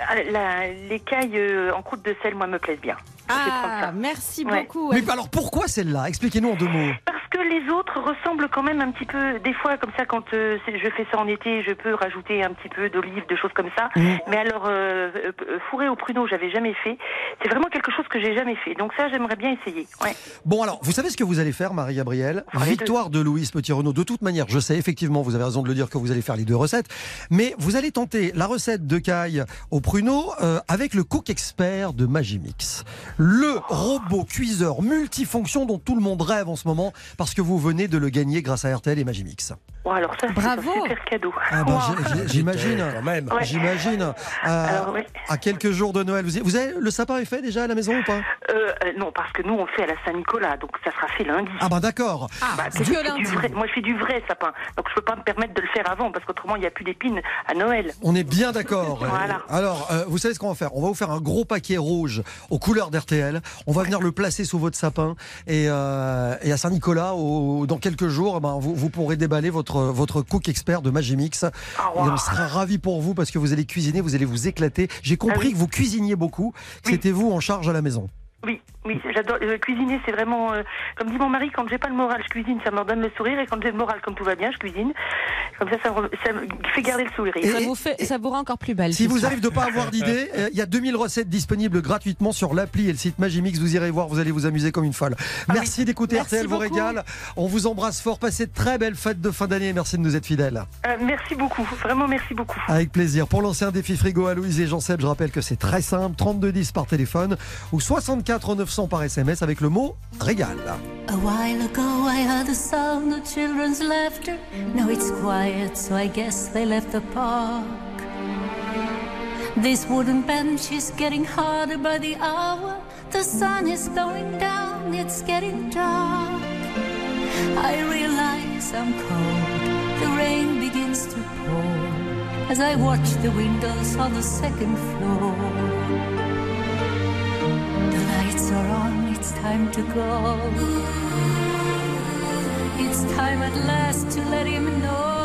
ah, la- les cailles euh, en croûte de sel, moi, me plaisent bien. Ah, merci Ouais. beaucoup. Mais alors, pourquoi celle-là? Expliquez-nous en deux mots. Parce que les autres ressemblent quand même un petit peu, des fois comme ça, quand euh, je fais ça en été, je peux rajouter un petit peu d'olive, de choses comme ça. Mmh. Mais alors, euh, euh, fourré au pruneau, j'avais jamais fait. C'est vraiment quelque chose que j'ai jamais fait. Donc ça, j'aimerais bien essayer. Ouais. Bon, alors, vous savez ce que vous allez faire, Marie-Gabrielle? Victoire de Louise Petit-Renaud. De toute manière, je sais effectivement, vous avez raison de le dire, que vous allez faire les deux recettes. Mais vous allez tenter la recette de caille au pruneau euh, avec le cook expert de Magimix. Le robot cuiseur multifonction dont tout le monde rêve en ce moment parce que vous venez de le gagner grâce à RTL et Magimix. Bon, alors ça, c'est Bravo. un super cadeau. Ah bah, Wow. J'imagine. Quand même. Ouais. J'imagine. Euh, Alors, ouais. À quelques jours de Noël. Vous, y- vous avez, le sapin est fait déjà à la maison ou pas? Euh, euh, non, parce que nous, on fait à la Saint-Nicolas, donc ça sera fait lundi. Ah bah d'accord. Bah, que du vrai- moi, je fais du vrai sapin, donc je peux pas me permettre de le faire avant, parce qu'autrement, il n'y a plus d'épines à Noël. On est bien d'accord. Voilà. Alors, euh, vous savez ce qu'on va faire? On va vous faire un gros paquet rouge aux couleurs d'RTL. On va venir le placer sous votre sapin. Et, euh, et à Saint-Nicolas, dans quelques jours, eh ben, vous, vous pourrez déballer votre, votre cook expert de Magimix. Ah, Et on sera ravis pour vous parce que vous allez cuisiner, vous allez vous éclater. J'ai compris Ah oui. que vous cuisiniez beaucoup, Oui. c'était vous en charge à la maison. Oui, oui, j'adore euh, cuisiner. C'est vraiment, euh, comme dit mon mari, quand j'ai pas le moral, je cuisine, ça me donne le sourire, et quand j'ai le moral, comme tout va bien, je cuisine. Comme ça, ça, me- ça me fait garder le sourire. Et- Ça vous, fait, ça vous rend encore plus belle. Si vous soir. arrive de pas avoir d'idée, euh, il y a 2000 recettes disponibles gratuitement sur l'appli et le site Magimix. Vous irez voir, vous allez vous amuser comme une folle. Merci d'écouter Ah Merci RTL vous régale. On vous embrasse fort. Passez de très belles fêtes de fin d'année. Merci de nous être fidèles. Euh, merci beaucoup, vraiment merci beaucoup. Avec plaisir. Pour lancer un défi frigo à Louise et Jean-Seb, je rappelle que c'est très simple 3210 par téléphone ou 64 900 par SMS avec le mot régal. A while ago I heard the sound of children's laughter. Now it's quiet, so I guess they left the park. This wooden bench is getting harder by the hour. The sun is going down, it's getting dark. I realize I'm cold. The rain begins to pour as I watch the windows on the second floor. The lights are on, it's time to go. It's time at last to let him know.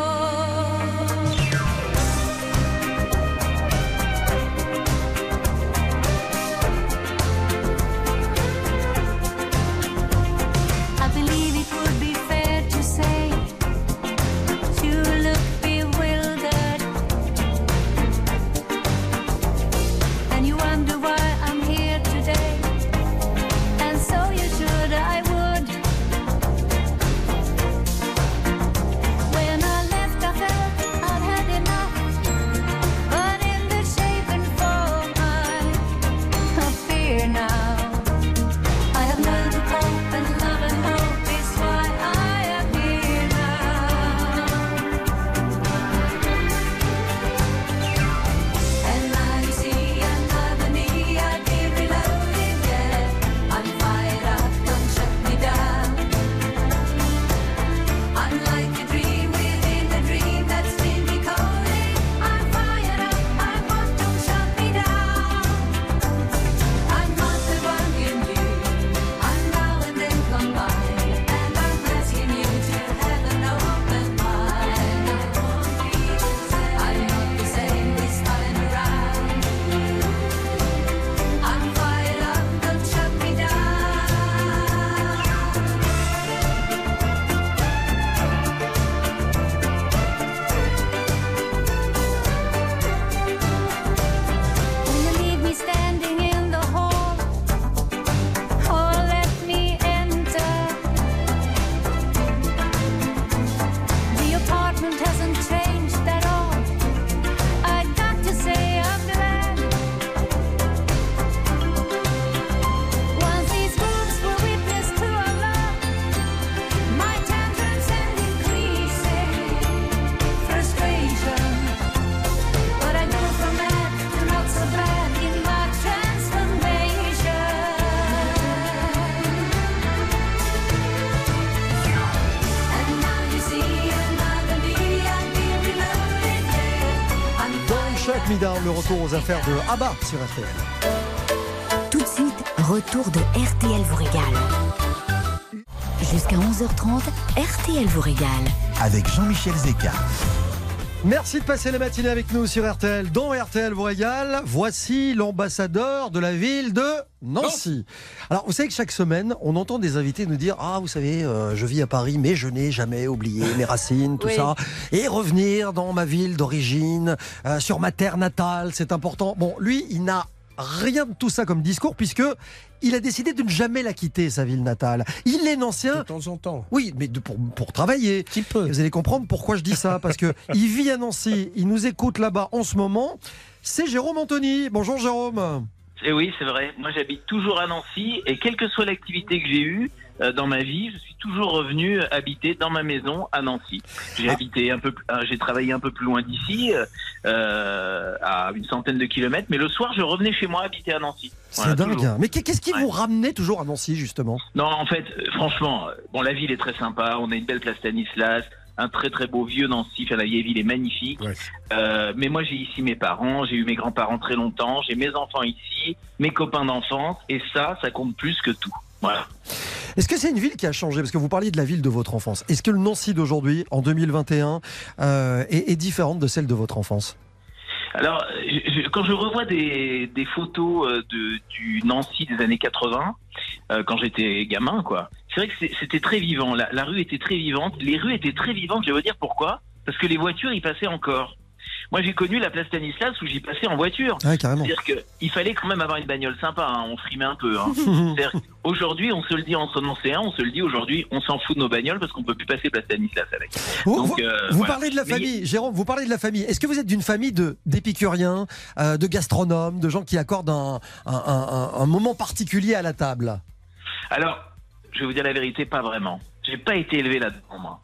Le retour aux affaires de Abba sur RTL. Tout de suite, retour de RTL vous régale. Jusqu'à 11h30, RTL vous régale. Avec Jean-Michel Zeka. Merci de passer la matinée avec nous sur RTL. Dans RTL vous régale, voici l'ambassadeur de la ville de Nancy. Alors, vous savez que chaque semaine, on entend des invités nous dire Ah, vous savez, euh, je vis à Paris, mais je n'ai jamais oublié mes racines, tout Oui. ça. Et revenir dans ma ville d'origine, euh, sur ma terre natale, c'est important. Bon, lui, il n'a rien de tout ça comme discours, puisque il a décidé de ne jamais la quitter, sa ville natale. Il est nancien. De temps en temps. Oui, mais de- pour, pour travailler. Petit peu. Vous allez comprendre pourquoi je dis ça, parce que il vit à Nancy, il nous écoute là-bas en ce moment. C'est Jérôme Anthony. Bonjour Jérôme. Et Eh oui, c'est vrai. Moi, j'habite toujours à Nancy et quelle que soit l'activité que j'ai eue dans ma vie, je suis toujours revenu habiter dans ma maison à Nancy. J'ai Ah. habité un peu, euh, j'ai travaillé un peu plus loin d'ici, euh, euh, à une centaine de kilomètres, mais le soir, je revenais chez moi habiter à Nancy. C'est Voilà, dingue. toujours. Mais qu'est- qu'est-ce qui vous ramenait toujours à Nancy, justement? Non, en fait, euh, franchement, euh, bon, la ville est très sympa. On a une belle place Stanislas, un très très beau vieux Nancy. Enfin, la vieille ville est magnifique. Euh, mais moi, j'ai ici mes parents, j'ai eu mes grands-parents très longtemps, j'ai mes enfants ici, mes copains d'enfance, et ça, ça compte plus que tout. Voilà. Est-ce que c'est une ville qui a changé? Parce que vous parliez de la ville de votre enfance. Est-ce que le Nancy d'aujourd'hui, en 2021, euh, est, est différente de celle de votre enfance? Alors, je- quand je revois des, des photos euh, de, du Nancy des années 80, euh, quand j'étais gamin, quoi, c'est vrai que c'était très vivant. La, la rue était très vivante. Les rues étaient très vivantes. Je veux dire pourquoi Parce que les voitures y passaient encore. Moi, j'ai connu la place Stanislas où j'y passais en voiture. Ouais, carrément. C'est-à-dire qu'il fallait quand même avoir une bagnole sympa. hein. On frimait un peu. Hein. C'est-à-dire Aujourd'hui, on se le dit entre Nancéens, on se le dit aujourd'hui, on s'en fout de nos bagnoles parce qu'on peut plus passer place Stanislas avec. Vous, Donc, vous- euh, vous voilà. parlez de la Mais- famille, Jérôme, vous parlez de la famille. Est-ce que vous êtes d'une famille de d'épicuriens, euh, de gastronomes, de gens qui accordent un, un- un- un- un moment particulier à la table? Alors, je vais vous dire la vérité, pas vraiment. J'ai pas été élevé là-dedans, moi.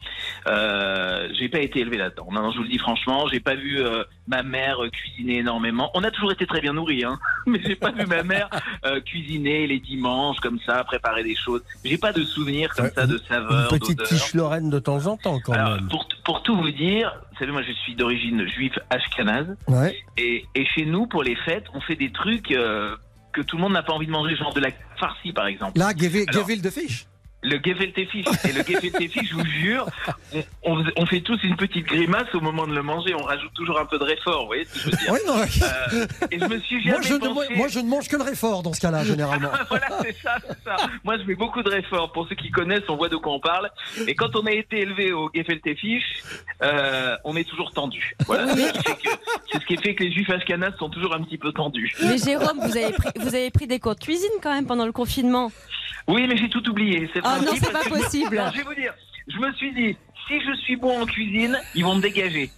Euh, j'ai pas été élevé là-dedans. Non, non, je vous le dis franchement, j'ai pas vu euh, ma mère euh, cuisiner énormément. On a toujours été très bien nourris, hein, mais j'ai pas vu ma mère euh, cuisiner les dimanches comme ça, préparer des choses. J'ai pas de souvenirs comme ça de Une saveurs, petite quiche lorraine de temps en temps, quand Alors, même. pour, pour tout vous dire, vous savez, moi je suis d'origine juive ashkénaze. Ouais. Et, et chez nous, pour les fêtes, on fait des trucs euh, que tout le monde n'a pas envie de manger, genre de la farcie par exemple. Là, Gevil Alors, de fish. Le gefilte fish. Et le gefilte fish, je vous jure, on, fait tous une petite grimace au moment de le manger. On rajoute toujours un peu de réfort, vous voyez ce que je veux dire Oui, non. Euh, Et je me suis jamais Moi je, ne, moi, je ne mange que le réfort dans ce cas-là, généralement. voilà, c'est ça, c'est ça. Moi, je mets beaucoup de réfort. Pour ceux qui connaissent, on voit de quoi on parle. Et quand on a été élevé au gefilte fish, euh, on est toujours tendu. Voilà. C'est ce qui fait que- C'est ce qui fait que les juifs ashkénazes sont toujours un petit peu tendus. Mais Jérôme, vous avez pris, vous avez pris des cours de cuisine quand même pendant le confinement. Oui, mais j'ai tout oublié. C'est Ah non, c'est pas possible. Non, je vais vous dire, je me suis dit, si je suis bon en cuisine, ils vont me dégager.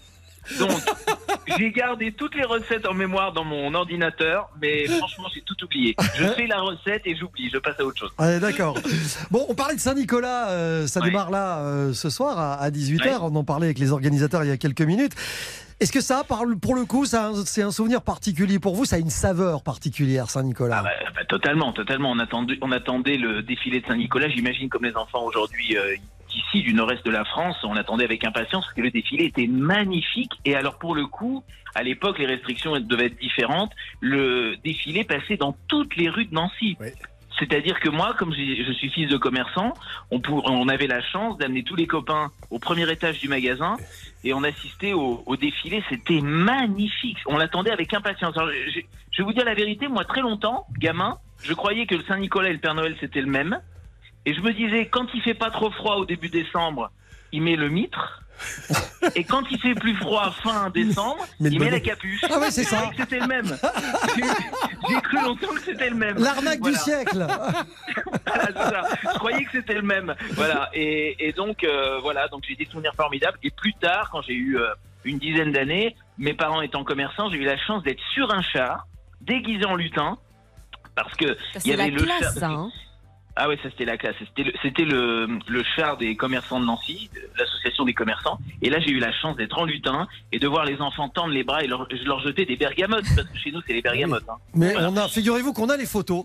Donc, j'ai gardé toutes les recettes en mémoire dans mon ordinateur, mais franchement, j'ai tout oublié. Je fais la recette et j'oublie, je passe à autre chose. Ouais, D'accord. Bon, on parlait de Saint-Nicolas, euh, ça Ouais. démarre là euh, ce soir à, à 18h. Ouais. On en parlait avec les organisateurs il y a quelques minutes. Est-ce que ça, par- pour le coup, ça c'est un souvenir particulier pour vous? Ça a une saveur particulière, Saint-Nicolas Bah, bah, totalement, totalement. On attendait, on attendait le défilé de Saint-Nicolas. J'imagine comme les enfants aujourd'hui euh, d'ici, du nord-est de la France, on attendait avec impatience parce que le défilé était magnifique. Et alors pour le coup, à l'époque, les restrictions devaient être différentes. Le défilé passait dans toutes les rues de Nancy. C'est-à-dire que moi, comme je suis fils de commerçant, on, avait la chance d'amener tous les copains au premier étage du magasin et on assistait au, défilé. C'était magnifique. On l'attendait avec impatience. Je, je vais vous dire la vérité, moi, très longtemps, gamin, je croyais que le Saint-Nicolas et le Père Noël, c'était le même. Et je me disais, quand il fait pas trop froid au début décembre, il met le mitre. Et quand il fait plus froid fin décembre, Mais il met bonnet. la capuche. Ah ouais, c'est Je ça. croyais que c'était le même. J'ai- cru longtemps que c'était le même. L'arnaque du siècle Voilà, c'est ça. Je croyais que c'était le même. Voilà. Et, et donc, euh, voilà. Donc, j'ai des souvenirs formidables. Et plus tard, quand j'ai eu euh, une dizaine d'années, mes parents étant commerçants, j'ai eu la chance d'être sur un char, déguisé en lutin, parce que il y avait le classe, char. ça. hein. Ah ouais, ça c'était la classe. C'était le, c'était le, le char des commerçants de Nancy, de l'association des commerçants. Et là, j'ai eu la chance d'être en lutin et de voir les enfants tendre les bras et leur, leur jeter des bergamotes, parce que chez nous, c'est les bergamotes. hein. Mais Voilà. on a, figurez-vous qu'on a les photos.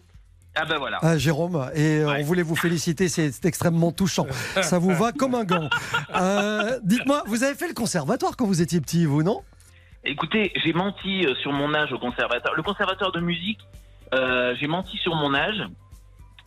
Ah ben voilà. Ah, Jérôme, et euh, on voulait vous féliciter, c'est c'est extrêmement touchant. Ça vous va comme un gant. Euh, Dites-moi, vous avez fait le conservatoire quand vous étiez petit, vous, non? Écoutez, j'ai menti euh, sur mon âge au conservateur. Le conservateur de musique, euh, j'ai menti sur mon âge.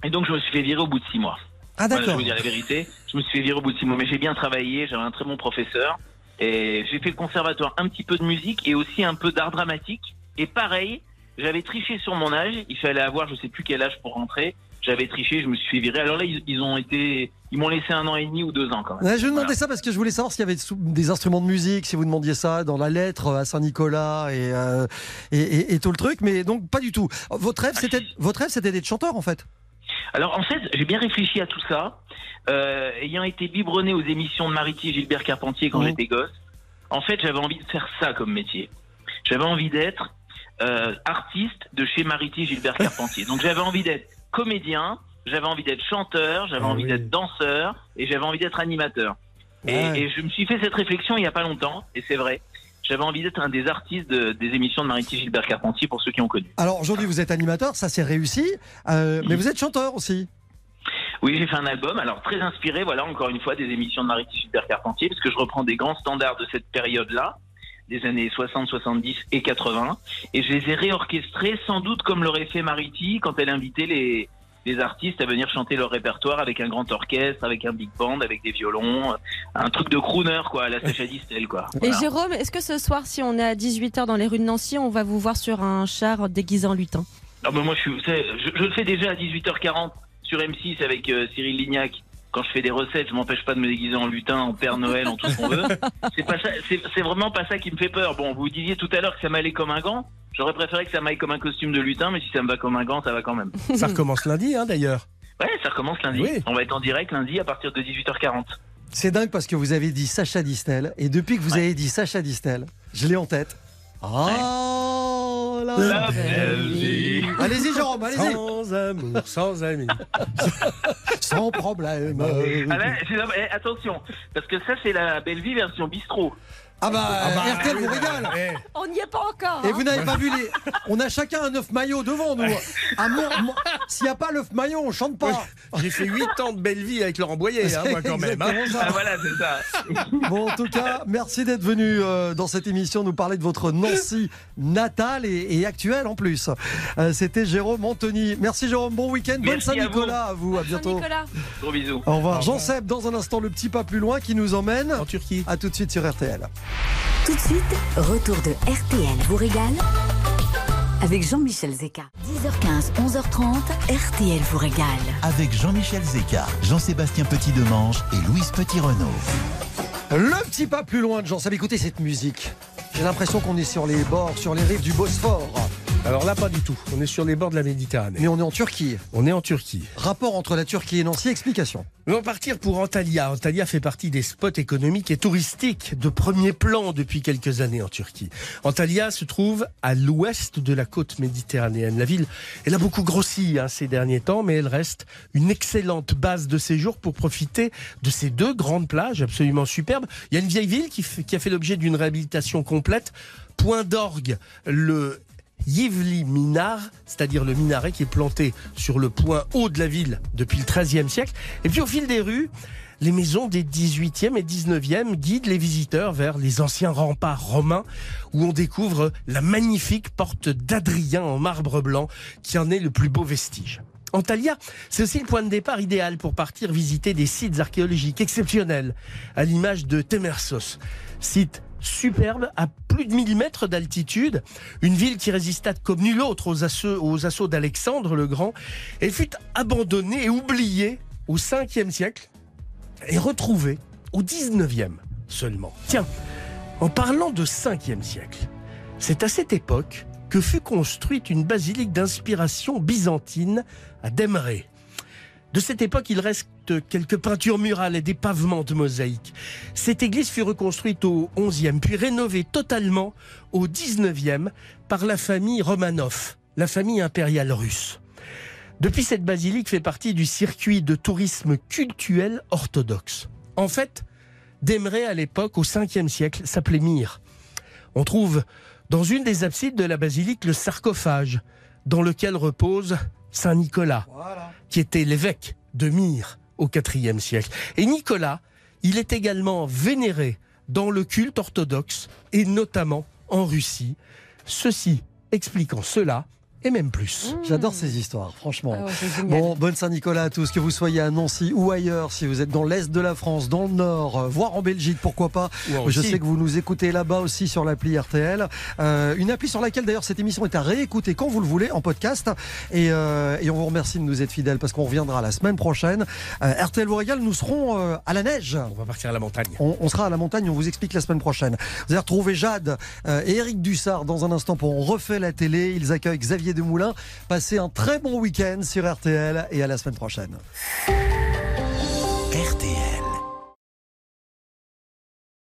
Et donc, je me suis fait virer au bout de six mois. Ah, Voilà, je vais d'accord. vous dire la vérité. Je me suis fait virer au bout de six mois. Mais j'ai bien travaillé, j'avais un très bon professeur. Et j'ai fait le conservatoire, un petit peu de musique et aussi un peu d'art dramatique. Et pareil, j'avais triché sur mon âge. Il fallait avoir je sais plus quel âge pour rentrer. J'avais triché, je me suis fait virer. Alors là, ils, ils ont été, ils m'ont laissé un an et demi ou deux ans quand même. Ouais, je demandais Voilà. ça parce que je voulais savoir s'il y avait des instruments de musique, si vous demandiez ça dans la lettre à Saint-Nicolas et, euh, et, et- et tout le truc, mais donc pas du tout. Votre rêve, c'était votre rêve, c'était d'être chanteur en fait. Alors en fait, j'ai bien réfléchi à tout ça, euh, ayant été biberonné aux émissions de Mariti et Gilbert Carpentier quand j'étais gosse. En fait, j'avais envie de faire ça comme métier. J'avais envie d'être euh, artiste de chez Mariti et Gilbert Carpentier. Donc j'avais envie d'être comédien, j'avais envie d'être chanteur, j'avais Ah envie oui. d'être danseur et j'avais envie d'être animateur. Et, Ouais. et je me suis fait cette réflexion il y a pas longtemps, et c'est vrai. J'avais envie d'être un des artistes de- des émissions de Mariti Gilbert Carpentier pour ceux qui ont connu. Alors aujourd'hui, vous êtes animateur, ça c'est réussi, euh, mais vous êtes chanteur aussi. Oui, j'ai fait un album, alors très inspiré, voilà, encore une fois, des émissions de Marie Super Carpentier, parce que je reprends des grands standards de cette période-là, des années 60, 70 et 80, et je les ai réorchestrés, sans doute comme l'aurait fait Mariti quand elle invitait les, les artistes à venir chanter leur répertoire avec un grand orchestre, avec un big band, avec des violons, un truc de crooner, quoi, à la Sacha Distel, quoi. Et. Jérôme, est-ce que ce soir, si on est à 18h dans les rues de Nancy, on va vous voir sur un char déguisé en lutin? Ah ben moi, je, suis, je le fais déjà à 18h40 sur M6 avec euh, Cyril Lignac. Quand je fais des recettes, je m'empêche pas de me déguiser en lutin, en Père Noël, en tout ce qu'on veut. C'est pas ça, c'est c'est vraiment pas ça qui me fait peur. Bon, vous disiez tout à l'heure que ça m'allait comme un gant. J'aurais préféré que ça m'aille comme un costume de lutin, mais si ça me va comme un gant, ça va quand même. Ça recommence lundi, hein, d'ailleurs. Ouais, ça recommence lundi. Oui. On va être en direct lundi à partir de 18h40. C'est dingue parce que vous avez dit Sacha Distel, et depuis que vous avez dit Sacha Distel, je l'ai en tête. Oh la, La vie. vie. Allez-y Jérôme, allez-y. Sans amour, sans amis. Sans problème. Ah là, eh, attention, parce que ça c'est la belle vie version bistrot. Ah bah, Ah bah, RTL vous régale. eh. On n'y est pas encore Et hein. vous n'avez pas vu les. On a chacun un œuf maillot devant nous. Ah, S'il n'y a pas l'œuf maillot, on chante pas. J'ai fait 8 ans de belle vie avec Laurent Boyer, hein, moi quand même. hein. Ah voilà, c'est ça. Bon, en tout cas, merci d'être venu euh, dans cette émission nous parler de votre Nancy natale et, et actuelle en plus. Euh, C'était Jérôme Anthony. Merci Jérôme, bon week-end, bonne Merci à Saint-Nicolas à vous, à bientôt. Nicolas. Gros bisous. Au revoir. Jean Seb, dans un instant, le petit pas plus loin qui nous emmène. En Turquie. À tout de suite sur RTL. Tout de suite, retour de RTL vous régale avec Jean-Michel Zeka. 10h15, 11h30, RTL vous régale. Avec Jean-Michel Zeka, Jean-Sébastien Petit-Demange et Louise Petit-Renault. Le petit pas plus loin de Jean Seb, écoutez cette musique. J'ai l'impression qu'on est sur les bords, sur les rives du Bosphore. Alors là, pas du tout. On est sur les bords de la Méditerranée. Mais on est en Turquie. On est en Turquie. Rapport entre la Turquie et Nancy, explication. Nous allons partir pour Antalya. Antalya fait partie des spots économiques et touristiques de premier plan depuis quelques années en Turquie. Antalya se trouve à l'ouest de la côte méditerranéenne. La ville, elle a beaucoup grossi hein, ces derniers temps, mais elle reste une excellente base de séjour pour profiter de ces deux grandes plages absolument superbes. Il y a une vieille ville qui, qui a fait l'objet d'une réhabilitation complète. Point d'orgue, le Yivli Minar, c'est-à-dire le minaret qui est planté sur le point haut de la ville depuis le XIIIe siècle. Et puis au fil des rues, les maisons des 18e et 19e guident les visiteurs vers les anciens remparts romains où on découvre la magnifique porte d'Adrien en marbre blanc qui en est le plus beau vestige. Antalya, c'est aussi le point de départ idéal pour partir visiter des sites archéologiques exceptionnels, à l'image de Temersos, site superbe à plus de 1000 mètres d'altitude, une ville qui résista comme nulle autre aux assauts, d'Alexandre le Grand, et fut abandonnée et oubliée au 5e siècle et retrouvée au 19e seulement. Tiens, en parlant de 5e siècle, c'est à cette époque que fut construite une basilique d'inspiration byzantine à Demré. De cette époque, il reste quelques peintures murales et des pavements de mosaïques. Cette église fut reconstruite au XIe, puis rénovée totalement au XIXe par la famille Romanov, la famille impériale russe. Depuis, cette basilique fait partie du circuit de tourisme cultuel orthodoxe. En fait, Demré, à l'époque, au 5e siècle, s'appelait Myre. On trouve dans une des absides de la basilique le sarcophage dans lequel repose Saint Nicolas, qui était l'évêque de Myre au IVe siècle. Et Nicolas, il est également vénéré dans le culte orthodoxe et notamment en Russie. Ceci expliquant cela et même plus. J'adore ces histoires, franchement. Ah ouais. Bon, bonne Saint-Nicolas à tous, que vous soyez à Nancy ou ailleurs, si vous êtes dans l'Est de la France, dans le Nord, euh, voire en Belgique, pourquoi pas. Je sais que vous nous écoutez là-bas aussi sur l'appli RTL. Euh, une appli sur laquelle d'ailleurs cette émission est à réécouter quand vous le voulez en podcast. Et, euh, et on vous remercie de nous être fidèles parce qu'on reviendra la semaine prochaine. Euh, RTL vous régale, nous serons euh, à la neige. On va partir à la montagne. On, on sera à la montagne, on vous explique la semaine prochaine. Vous allez retrouver Jade euh, et Eric Dussard dans un instant pour On refait la télé. Ils accueillent Xavier Demoulin. Passez un très bon week-end sur RTL et à la semaine prochaine.